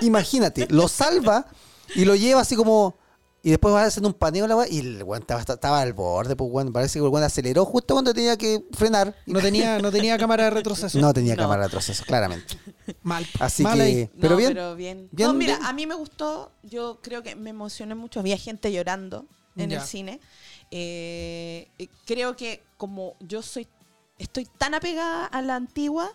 imagínate, lo salva y lo lleva así como y después va haciendo un paneo la weá, y el weón estaba, estaba al borde, pues weón, parece que el weón aceleró justo cuando tenía que frenar. No tenía, no tenía cámara de retroceso. No tenía No. cámara de retroceso, claramente. Mal. Así Mal ahí. que, pero No, bien, pero bien. bien, no, mira, bien. a mí me gustó. Yo creo que me emocioné mucho. Había gente llorando en Ya. el cine. Eh, creo que como yo soy, estoy tan apegada a la antigua,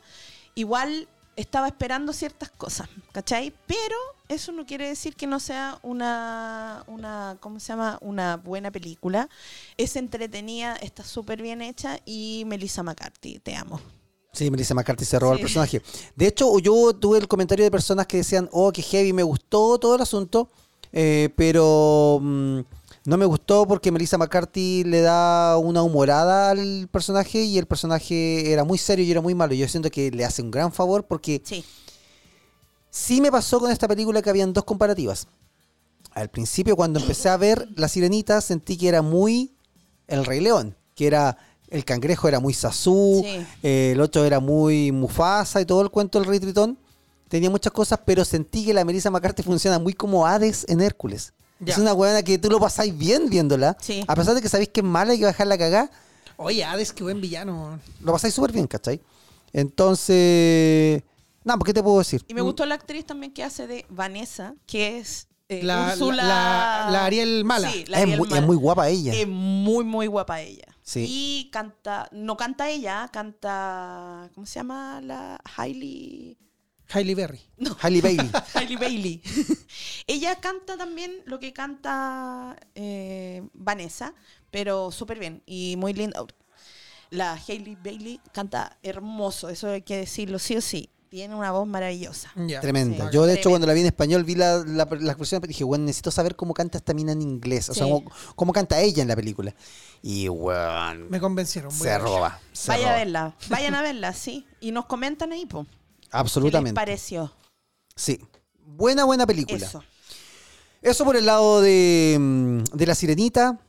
igual estaba esperando ciertas cosas, ¿cachai? Pero eso no quiere decir que no sea una, una ¿cómo se llama? Una buena película. Es entretenida, está súper bien hecha y Melissa McCarthy, te amo. Sí, Melissa McCarthy se roba el personaje. De hecho, yo tuve el comentario de personas que decían, oh, que heavy, me gustó todo el asunto, eh, pero mm, no me gustó porque Melissa McCarthy le da una humorada al personaje y el personaje era muy serio y era muy malo. Yo siento que le hace un gran favor porque Sí. sí me pasó con esta película que habían dos comparativas. Al principio, cuando empecé a ver La Sirenita, sentí que era muy El Rey León, que era el cangrejo era muy Sasú, Sí. eh, el otro era muy Mufasa y todo el cuento del Rey Tritón. Tenía muchas cosas, pero sentí que la Melissa McCarthy funciona muy como Hades en Hércules. Ya. Es una buena que tú lo pasáis bien viéndola. Sí. A pesar de que sabéis que es mala y que va a dejar la cagá, Oye, Hades, qué buen villano. lo pasáis súper bien, ¿cachai? Entonces, nada, ¿por qué te puedo decir? Y me gustó la actriz también que hace de Vanessa, que es eh, La- Úrsula. la- la Ariel mala. Sí, la es, Ariel muy, es mala. muy guapa ella. Es muy, muy guapa ella. Sí. Y canta, no canta ella, canta, ¿cómo se llama la Hailey? Hailey Berry. No, Halle Bailey. Hailey Bailey. ella canta también lo que canta eh, Vanessa, pero súper bien y muy linda. La Hailey Bailey canta hermoso, eso hay que decirlo sí o sí. Tiene una voz maravillosa. Tremenda. Sí. Yo, de hecho, cuando la vi en español, vi la, la, la expresión y dije, bueno, necesito saber cómo canta esta mina en inglés. O sea, cómo, cómo canta ella en la película. Y, weón, Me convencieron. se a verla. roba. se Vaya roba. a verla, vayan a verla, sí. Y nos comentan ahí, po. ¿Qué les Absolutamente. pareció? Sí. Buena, buena película. Eso. Eso por el lado de, mm, de La Sirenita.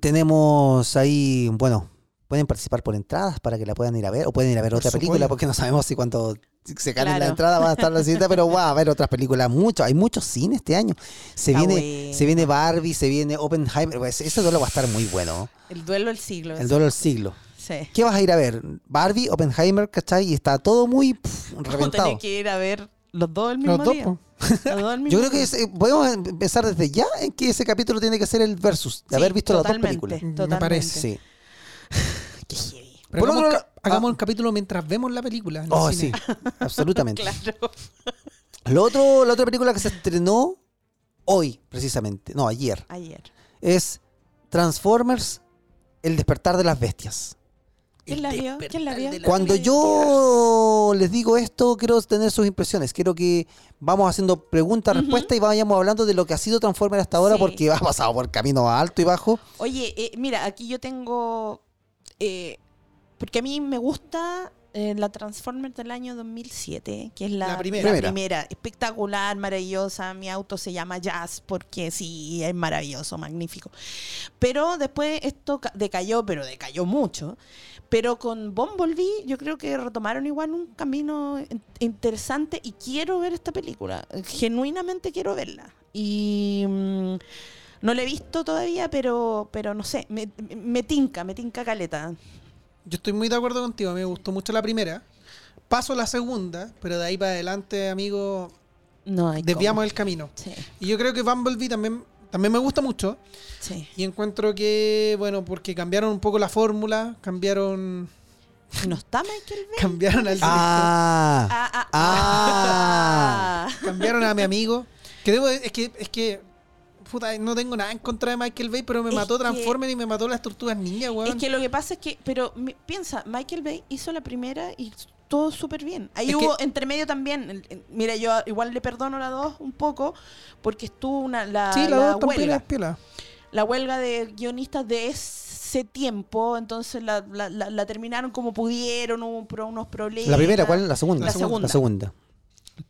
Tenemos ahí, bueno, pueden participar por entradas para que la puedan ir a ver. O pueden ir a ver Por otra película porque no sabemos si cuando se cae la Claro. entrada va a estar La Sirenita, pero va a haber otras películas. Mucho. Hay muchos cines este año. Se Está viene, se viene Barbie, se viene Oppenheimer. Pues, ese duelo va a estar muy bueno. El duelo del siglo. El duelo del siglo. Sí. ¿Qué vas a ir a ver? Barbie, Oppenheimer, ¿cachai? Y está todo muy pff, reventado. que ir a ver los dos el mismo Los dos, día. po. Los dos el mismo Yo creo que ese- podemos empezar desde ya en que ese capítulo tiene que ser el versus, de Sí, haber visto las dos totalmente, películas. Me totalmente. parece. Sí. Qué heavy. Pero Por hagamos, otro ca- hagamos ah. un capítulo mientras vemos la película. en el Oh, sí, absolutamente. Claro. Lo otro, la otra película que se estrenó hoy, precisamente, no, ayer, Ayer. es Transformers, El despertar de las bestias. ¿Quién la vio? ¿Quién la vio? Cuando yo les digo esto, quiero tener sus impresiones. Quiero que vamos haciendo preguntas, respuestas y vayamos hablando de lo que ha sido Transformer hasta ahora, Sí. porque ha pasado por camino alto y bajo. Oye, eh, mira, aquí yo tengo. eh, porque a mí me gusta eh, la Transformers del año 2007, que es la, La primera. la primera. Espectacular, maravillosa. Mi auto se llama Jazz porque sí, es maravilloso, magnífico. Pero después esto ca- decayó, pero decayó mucho. Pero con Bumblebee yo creo que retomaron igual un camino in- interesante y quiero ver esta película. Genuinamente quiero verla. Y mm, no la he visto todavía, pero, pero no sé, me, me tinca, me tinca caleta. Yo estoy muy de acuerdo contigo, me gustó mucho la primera. Paso a la segunda, pero de ahí para adelante, amigo, No hay desviamos cómo. el camino. Sí, Y yo creo que Bumblebee también, también me gusta mucho. sí. Y encuentro que, bueno, porque cambiaron un poco la fórmula, cambiaron, ¿No está Michael Bay? cambiaron al director, Ah, Ah, ah, Ah. ah. cambiaron a mi amigo. Que debo, es que, es que, puta, no tengo nada en contra de Michael Bay, pero me Es mató que- Transformers y me mató las tortugas ninja, weón. Es que lo que pasa es que, pero mi- piensa, Michael Bay hizo la primera y todo súper bien. Ahí Es hubo que- entre medio también, el- el- mira, yo igual le perdono la dos un poco, porque estuvo una, la, sí, la, la dos huelga. es piola. la huelga de guionistas de ese tiempo, entonces la, la- la- la terminaron como pudieron, hubo unos problemas. la primera, ¿cuál? La segunda. La segunda. La segunda.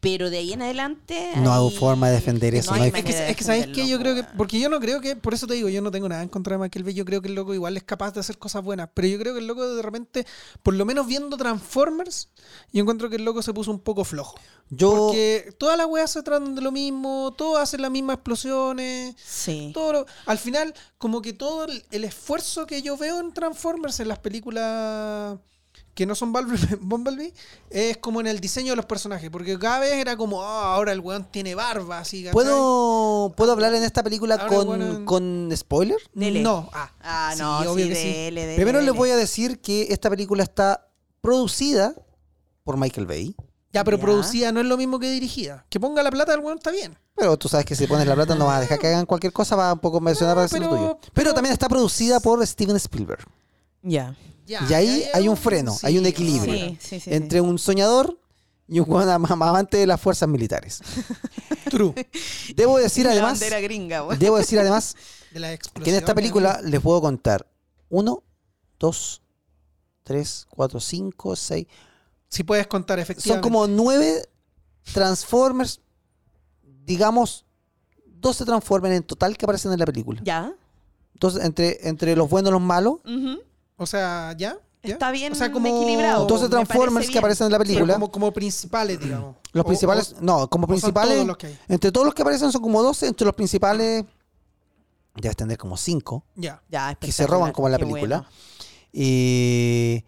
Pero de ahí en adelante. No hay forma de defender eso, no hay- Es que, de es que ¿sabes qué? defenderlo, Yo creo que, po, porque yo no creo que, por eso te digo, yo no tengo nada en contra de Michael Bay, yo creo que el loco igual es capaz de hacer cosas buenas, pero yo creo que el loco de repente, por lo menos viendo Transformers, yo encuentro que el loco se puso un poco flojo. Yo, Porque todas las weas se tratan de lo mismo, todos hacen las mismas explosiones, Sí. todo lo- al final, como que todo el, el esfuerzo que yo veo en Transformers, en las películas que no son Bumblebee, es como en el diseño de los personajes, porque cada vez era como, ah, ahora el weón tiene barba, así, ¿cachai? ¿puedo, ¿puedo hablar en esta película Ahora, con, con spoiler? Dele. No, ah, Ah, sí, no, obvio sí, que sí. dele, dele, Primero les voy a decir que esta película está producida por Michael Bay. Ya, pero Ya. producida no es lo mismo que dirigida. Que ponga la plata del weón está bien. Pero tú sabes que si pones la plata no vas a dejar que hagan cualquier cosa, va un poco mencionar No, para decir lo pero- tuyo. Pero, pero- también está producida por Steven Spielberg. Ya. Ya, Y ahí ya, hay un freno, hay un equilibrio. Sí, sí, sí. entre un soñador y un amante de las fuerzas militares. True. Debo decir La además, bandera gringa, güey. debo decir además De la que en esta película les puedo contar uno, dos, tres, cuatro, cinco, seis. Si puedes contar, Son efectivamente. como nueve Transformers, digamos, 12 Transformers en total que aparecen en la película. Ya. Entonces, entre, entre los buenos y los malos, Ujú. O sea, ¿ya? ¿Ya? Está bien O sea, como- equilibrado. Me parece Transformers que aparecen en la Pero película, como, como principales, digamos. los O- principales, o- no, como principales, todos los que hay. entre todos los que aparecen son como 12, entre los principales debes tener como 5 Ya. Ya, que se roban como en la qué película. bueno. Eh,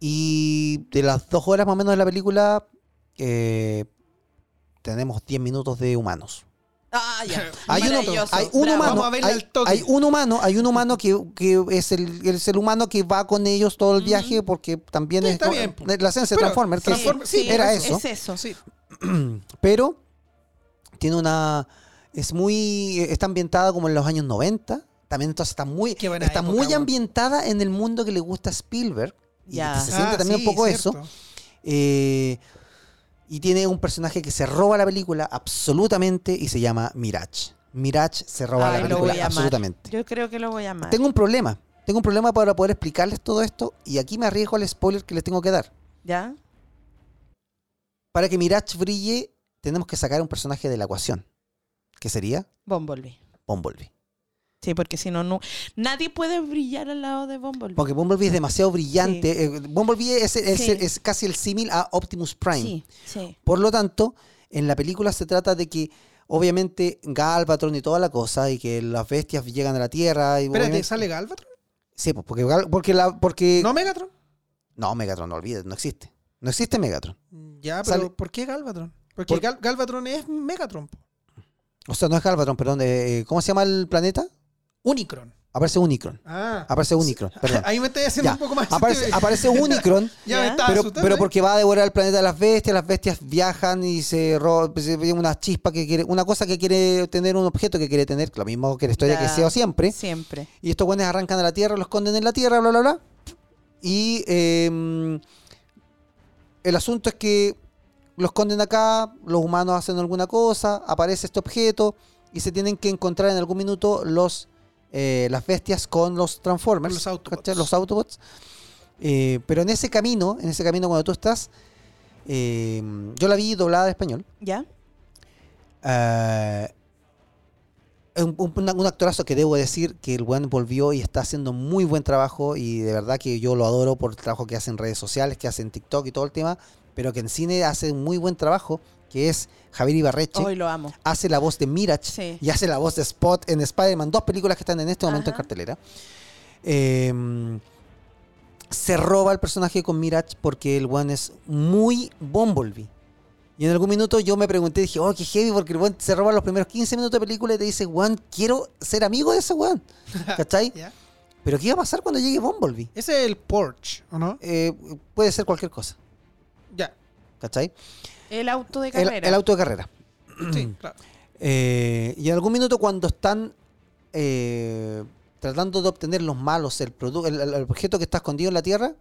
y de las dos horas más o menos de la película, eh, tenemos 10 minutos de humanos. Ah, ya. Hay, uno, hay un humano, hay, hay un humano, hay un humano que, que es el, el ser humano que va con ellos todo el viaje porque también Sí, es está bien, la esencia de Pero Transformers, que Transform- sí, sí, era es- eso, Es eso. Sí. pero tiene una es muy está ambientada como en los años 90, también entonces está muy está época, muy ambientada en el mundo que le gusta a Spielberg y que se siente Ah, también sí, un poco cierto. eso. Eh, y tiene un personaje que se roba la película absolutamente y se llama Mirage. Mirage se roba Ay, la película absolutamente. Yo creo que lo voy a amar. Tengo un problema. Tengo un problema para poder explicarles todo esto y aquí me arriesgo al spoiler que les tengo que dar. ¿Ya? Para que Mirage brille, tenemos que sacar un personaje de la ecuación. que sería? Bumblebee. Bumblebee. Sí, porque si no, no, nadie puede brillar al lado de Bumblebee. Porque Bumblebee es demasiado brillante. Eh, Bumblebee es, es- Sí. es casi el símil a Optimus Prime. Sí, sí. Por lo tanto, en la película se trata de que, obviamente, Galvatron y toda la cosa, y que las bestias llegan a la Tierra. Y Espérate, obviamente- ¿sale Galvatron? Sí, pues, porque, porque, la, porque... ¿No Megatron? No, Megatron, no olvides, no existe. No existe Megatron. Ya, pero Sale- ¿por qué Galvatron? Porque Por- Gal- Galvatron es Megatron. O sea, no es Galvatron, perdón. eh, ¿Cómo se llama el planeta? Unicron. Aparece Unicron. Ah. Aparece Unicron, perdón. Ahí me estoy haciendo Ya, un poco más. Aparece, aparece Unicron, Ya pero, asustando, pero ¿eh? porque va a devorar el planeta de las bestias, las bestias viajan y se roban se ve una chispa que quiere, una cosa que quiere tener, un objeto que quiere tener, lo mismo que la historia que Ya. sea siempre. Siempre. Y estos buenos arrancan a la Tierra, lo esconden en la Tierra, bla, bla, bla. Y eh, el asunto es que lo esconden acá, los humanos hacen alguna cosa, aparece este objeto y se tienen que encontrar en algún minuto los eh, las bestias con los Transformers, Los Autobots. ¿cachai? Los Autobots. Eh, pero en ese camino, en ese camino cuando tú estás, eh, yo la vi doblada de español. ¿Ya? Un, un- una- un actorazo que debo decir que el buen volvió y está haciendo muy buen trabajo y de verdad que yo lo adoro por el trabajo que hace en redes sociales, que hace en TikTok y todo el tema, pero que en cine hace un muy buen trabajo, que es Javier Ibarreche. Hoy lo amo. Hace la voz de Mirage Sí. y hace la voz de Spot en Spider-Man, dos películas que están en este momento en cartelera. Eh, se roba el personaje con Mirage porque el one es muy Bumblebee. Y en algún minuto yo me pregunté, dije, oh, qué heavy, porque el one se roba los primeros 15 minutos de película y te dice, one, quiero ser amigo de ese one. ¿Cachai? Pero ¿qué iba a pasar cuando llegue Bumblebee? Ese es el Porsche, ¿o no? Eh, puede ser cualquier cosa. Ya. ¿Cachai? El auto de carrera. el auto de carrera. Sí, claro. Eh, y en algún minuto cuando están eh, tratando de obtener los malos el, el, el- objeto que está escondido en la tierra,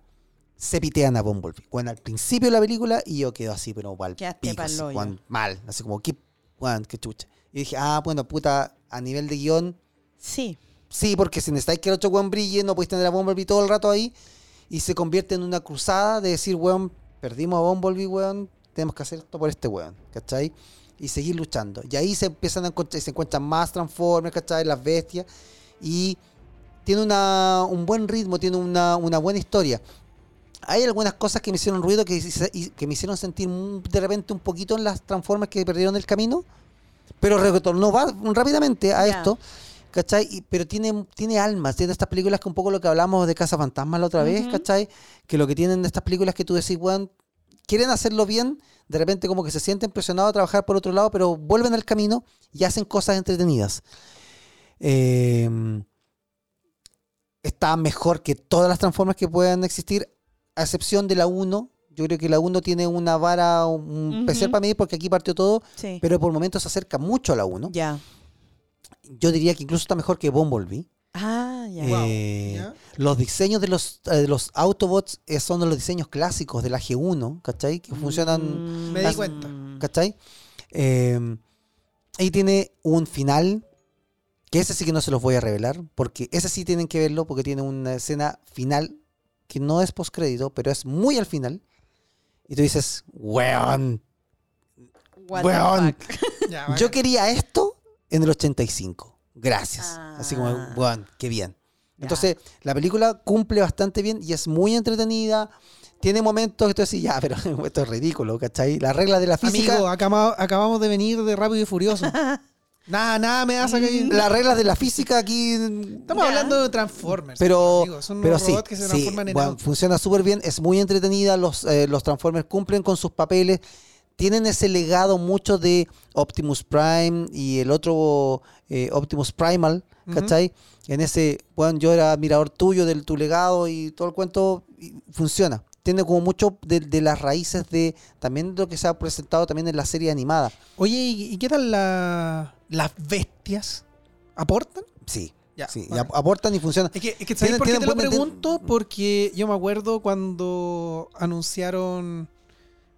se pitean a Bumblebee. Bueno, al principio de la película y yo quedo así, pero pico, pa'l así, mal, así como, qué, weón, qué chucha. Y dije, ah, bueno, puta, a nivel de guion, Sí. sí, porque si necesitáis que el otro weón brille, no podéis tener a Bumblebee todo el rato ahí y se convierte en una cruzada de decir, weón, perdimos a Bumblebee, weón, tenemos que hacer esto por este weón, ¿cachai? Y seguir luchando. Y ahí se empiezan a encontrar, se encuentran más Transformers, ¿cachai? Las bestias. Y tiene una, un buen ritmo, tiene una, una buena historia. Hay algunas cosas que me hicieron ruido, que, que me hicieron sentir de repente un poquito en las Transformers que perdieron el camino, pero retornó va- rápidamente a esto. ¿Cachai? Y- pero tiene, tiene almas, tiene estas películas que un poco lo que hablamos de Casa Fantasma la otra vez. ¿cachai? Que lo que tienen estas películas que tú decís, weón, quieren hacerlo bien, de repente como que se sienten presionados a trabajar por otro lado, pero vuelven al camino y hacen cosas entretenidas. Eh, está mejor que todas las Transformers que puedan existir, a excepción de la 1. Yo creo que la 1 tiene una vara un especial para medir porque aquí partió todo, Sí. pero por momentos se acerca mucho a la 1. ya. Yo diría que incluso está mejor que Bumblebee. Ah, ya. Eh, ¿Ya? Los diseños de los, eh, de los Autobots eh, son de los diseños clásicos de la G1, ¿cachai? Que funcionan, Me di Mm. cuenta. ¿cachai? Eh, y tiene un final, que ese sí que no se los voy a revelar, porque ese sí tienen que verlo, porque tiene una escena final que no es postcrédito, pero es muy al final. Y tú dices, weón, What weón. yo quería esto en el 85. Gracias. Así como, Ah. weón, qué bien. Entonces, la película cumple bastante bien y es muy entretenida. Tiene momentos que tú decís, ya, pero esto es ridículo, ¿cachai? Las reglas de la física. Amigo, acaba- acabamos de venir de Rápido y Furioso. nada, nada me hace que... las reglas de la física aquí. Estamos Ya. hablando de Transformers. Pero, amigo, son pero unos sí, robots que se sí, transforman en bueno, funciona súper bien, es muy entretenida, los, eh, los Transformers cumplen con sus papeles, tienen ese legado mucho de Optimus Prime y el otro eh, Optimus Primal. ¿cachai? En ese, bueno, yo era admirador tuyo, de tu legado y todo el cuento, y funciona. Tiene como mucho de, de las raíces de también de lo que se ha presentado también en la serie animada. Oye, ¿y, qué tal la- las bestias? ¿Aportan? Sí, Ya, sí, y aportan y funcionan. Es que, es que ¿sabes por qué te lo pregunto? Porque yo me acuerdo cuando anunciaron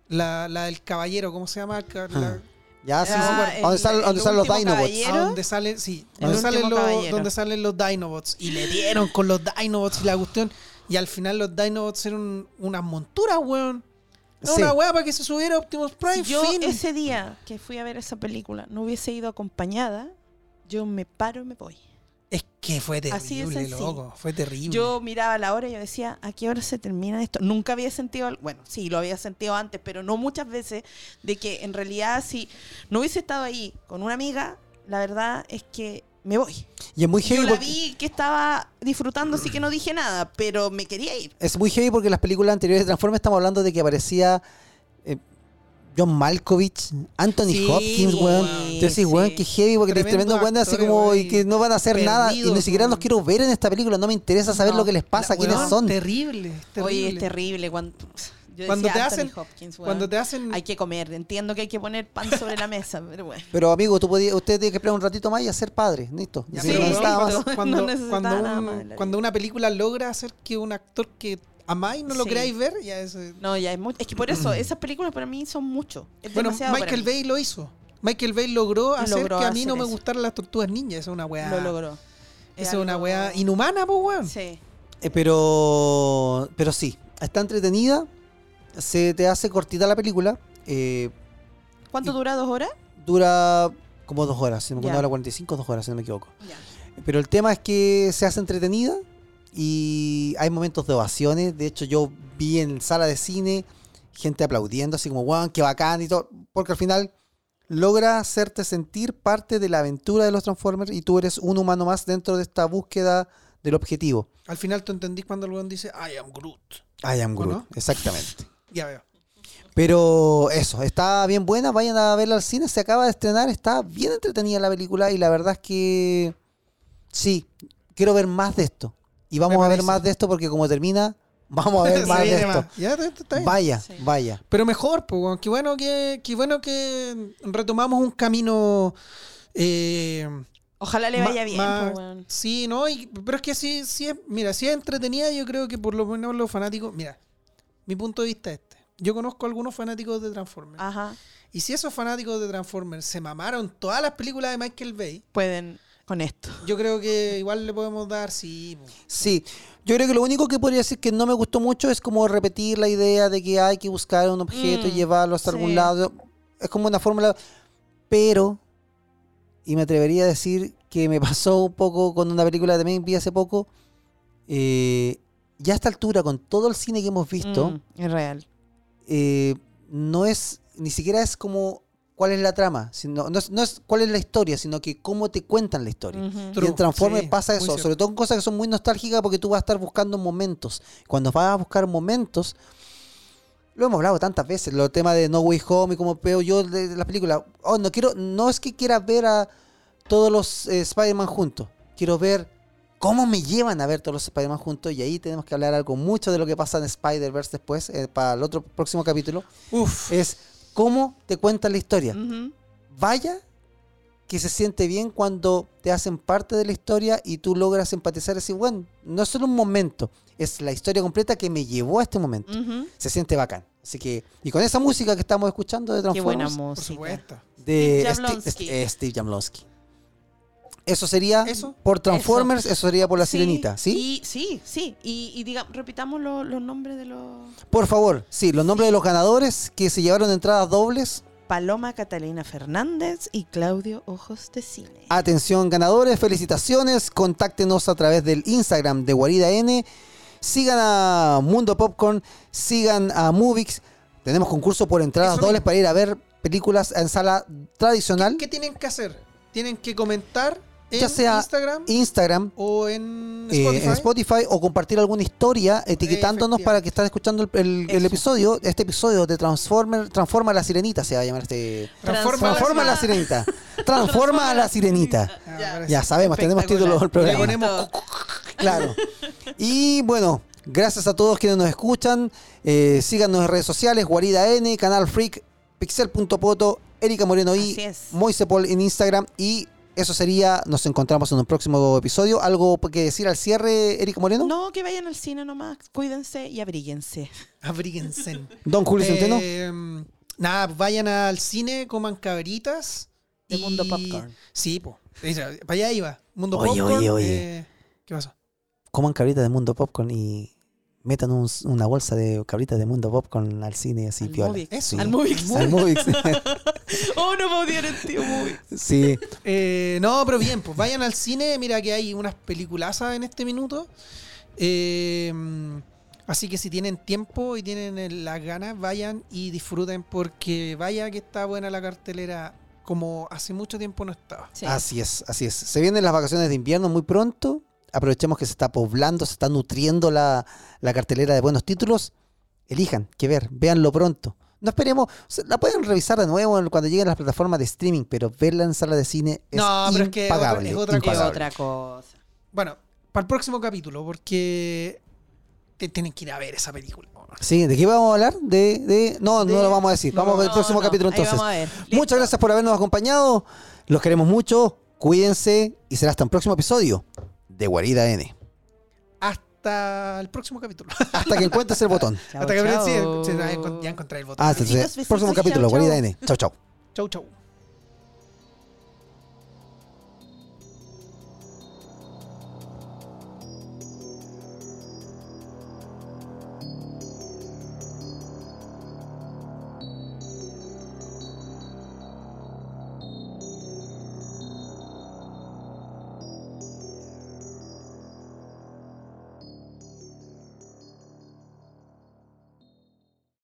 la, la del caballero, ¿cómo se llama? La- Ya, sí, Ah, sí. el- ¿Dónde salen, el dónde salen los Dinobots? a donde salen, sí, El donde salen, los, caballero. donde salen los Dinobots. Y le dieron con los Dinobots y la cuestión. Y al final los Dinobots eran unas monturas, weón. Era Sí. Una weá para que se subiera Optimus Prime. Si yo fin. ese día que fui a ver esa película no hubiese ido acompañada, yo me paro y me voy. Es que fue Así terrible, sencillo. loco. Fue terrible. Yo miraba la hora y yo decía, ¿a qué hora se termina esto? Nunca había sentido, bueno, sí, lo había sentido antes, pero no muchas veces, de que en realidad si no hubiese estado ahí con una amiga, la verdad es que me voy. Y es muy Yo heavy la porque- vi que estaba disfrutando, así que no dije nada, pero me quería ir. Es muy heavy porque en las películas anteriores de Transformers estamos hablando de que aparecía John Malkovich, Anthony Sí, Hopkins, weón. Entonces, Sí. weón, qué heavy porque Tremendo tremendo weón así como weón, y que no van a hacer nada y ni siquiera los quiero ver en esta película. No me interesa saber No. lo que les pasa, La- quiénes son. Terrible, terrible. Oye, es terrible cuando, yo Cuando decía, te Anthony hacen- Hopkins, weón, Cuando te hacen. hay que comer. Entiendo que hay que poner pan sobre la mesa, pero bueno. Pero amigo, tú podías, usted tiene que esperar un ratito más y ser padre, listo. Ya, Si Sí, no más. no cuando, un- más cuando una película logra hacer que un actor que amáis, no lo Sí. queráis ver, ya es... eh, No, ya es mucho. Es que por eso, esas películas para mí son mucho. Es Bueno, Michael. Bay lo hizo. Michael Bay logró hacer Logró que a mí hacer no me eso. gustaran las tortugas ninjas. Esa es una weá. Lo logró. Esa es una weá inhumana, pues, weón. Sí. Eh, pero, pero sí, está entretenida. Se te hace cortita la película. eh, ¿Cuánto dura? ¿Dos horas? dura como dos horas. Si no me acuerdo, hora 45, dos horas, si no me equivoco. Ya. Pero el tema es que se hace entretenida y hay momentos de ovaciones. De hecho, yo vi en sala de cine gente aplaudiendo, así como, wow, qué bacán y todo. Porque al final logra hacerte sentir parte de la aventura de los Transformers y tú eres un humano más dentro de esta búsqueda del objetivo. Al final tú entendís cuando el weón dice, I am Groot. I am ¿O Groot, no? exactamente. Ya veo. Pero eso, está bien buena, vayan a verla al cine, se acaba de estrenar, está bien entretenida la película y la verdad es que sí, quiero ver más de esto. Y vamos a ver más de esto porque como termina, vamos a ver más de esto. más. Ya, está- está bien. Vaya, Sí. vaya. Pero mejor, pues. Qué bueno que, qué bueno que retomamos un camino. eh, Ojalá le ma- vaya bien. más- pues, weón. Sí, ¿no? Y- pero es que sí, sí es, mira, si es entretenida, yo creo que por lo menos los fanáticos, mira, mi punto de vista es este. Yo conozco algunos fanáticos de Transformers. Ajá. Y si esos fanáticos de Transformers se mamaron todas las películas de Michael Bay, Pueden con esto. yo creo que igual le podemos dar, sí. Sí, yo creo que lo único que podría decir que no me gustó mucho es como repetir la idea de que hay que buscar un objeto y Mm, llevarlo hasta algún lado. Es como una fórmula, pero, y me atrevería a decir que me pasó un poco con una película que también vi hace poco, eh, ya a esta altura, con todo el cine que hemos visto, Mm, es real. eh, no es, ni siquiera es como cuál es la trama, sino, no, es, no es cuál es la historia, sino que cómo te cuentan la historia. Y True, en Transformers sí, pasa eso, sobre todo en cosas que son muy nostálgicas porque tú vas a estar buscando momentos. Cuando vas a buscar momentos, lo hemos hablado tantas veces, los temas de No Way Home y como veo yo de, de las películas. Oh, no quiero, no es que quiera ver a todos los eh, Spider-Man juntos, quiero ver cómo me llevan a ver todos los Spider-Man juntos y ahí tenemos que hablar algo mucho de lo que pasa en Spider-Verse después, eh, para el otro próximo capítulo, Uf. es cómo te cuentan la historia vaya que se siente bien cuando te hacen parte de la historia y tú logras empatizar y decir, bueno, no es solo un momento, es la historia completa que me llevó a este momento. Se siente bacán. Así que, y con esa música que estamos escuchando de Qué buena Transformers, Por música. supuesto. de Steve Steve. Eso sería Eso. por Transformers, eso, sería por la Sí, sirenita, ¿sí? Y, sí, sí. Y, y diga, repitamos lo- los nombres de los... Por favor, sí, los nombres de los ganadores que se llevaron entradas dobles. Paloma Catalina Fernández y Claudio Ojos de Cine. Atención ganadores, felicitaciones, contáctenos a través del Instagram de Guarida N, sigan a Mundo Popcorn, sigan a Movix, tenemos concurso por entradas Eso dobles para ir a ver películas en sala tradicional, ¿Qué tienen que hacer? Tienen que comentar en Ya sea Instagram Instagram, o en eh, Spotify. en Spotify o compartir alguna historia etiquetándonos para que están escuchando el, el- el Eso. episodio, este episodio de Transformer, Transforma a la Sirenita se va a llamar este... Transforma- Transforma a la Sirenita. Transforma a la Sirenita. Ya. sabemos, tenemos título del Le programa. ponemos Claro. Y bueno, gracias a todos quienes nos escuchan. Eh, síganos en redes sociales, Guarida N, Canal Freak, Pixel.poto, Erika Moreno y. Moisepol en Instagram. Y eso sería, nos encontramos en un próximo episodio. ¿Algo que decir al cierre, Erika Moreno? No, que vayan al cine nomás. Cuídense y abríguense. abríguense. Don Julio Centeno. Eh, nada, vayan al cine, coman cabritas. De y- Mundo Popcorn. Sí, po. Para allá iba. Mundo Oye, Popcorn. oye, oye. eh, ¿Qué pasó? Coman cabritas de Mundo Popcorn y metan un- una bolsa de cabritas de Mundo Popcorn al cine así Al piola. Movix. Sí. Al Movix. Al Movix. oh, no odiar el tío Movix. sí. Eh, no, pero bien, pues vayan al cine. Mira que hay unas peliculazas en este minuto. Eh, así que si tienen tiempo y tienen las ganas, vayan y disfruten porque vaya que está buena la cartelera como hace mucho tiempo no estaba. Sí. Así es, así es. Se vienen las vacaciones de invierno muy pronto. Aprovechemos que se está poblando, se está nutriendo la, la cartelera de buenos títulos. Elijan qué ver, véanlo pronto. No esperemos, la pueden revisar de nuevo cuando lleguen las plataformas de streaming, pero verla en sala de cine es No, pero es que es otra- Es cosa. Bueno, para el próximo capítulo, porque te- tienen que ir a ver esa película. Sí, ¿de qué vamos a hablar? De, de... No, De- no lo vamos a decir. no, vamos a ver el próximo no, capítulo entonces. vamos a ver. Muchas Listo. gracias por habernos acompañado. Los queremos mucho. Cuídense y será hasta un próximo episodio de Guarida N. Hasta hasta el próximo capítulo. Hasta que encuentres el botón. Chao, hasta que chao. sí, sí, ya encont- ya encontré el botón. Ah, el próximo capítulo, chao, Guarida chao. N. Chau, chau. Chau, chau.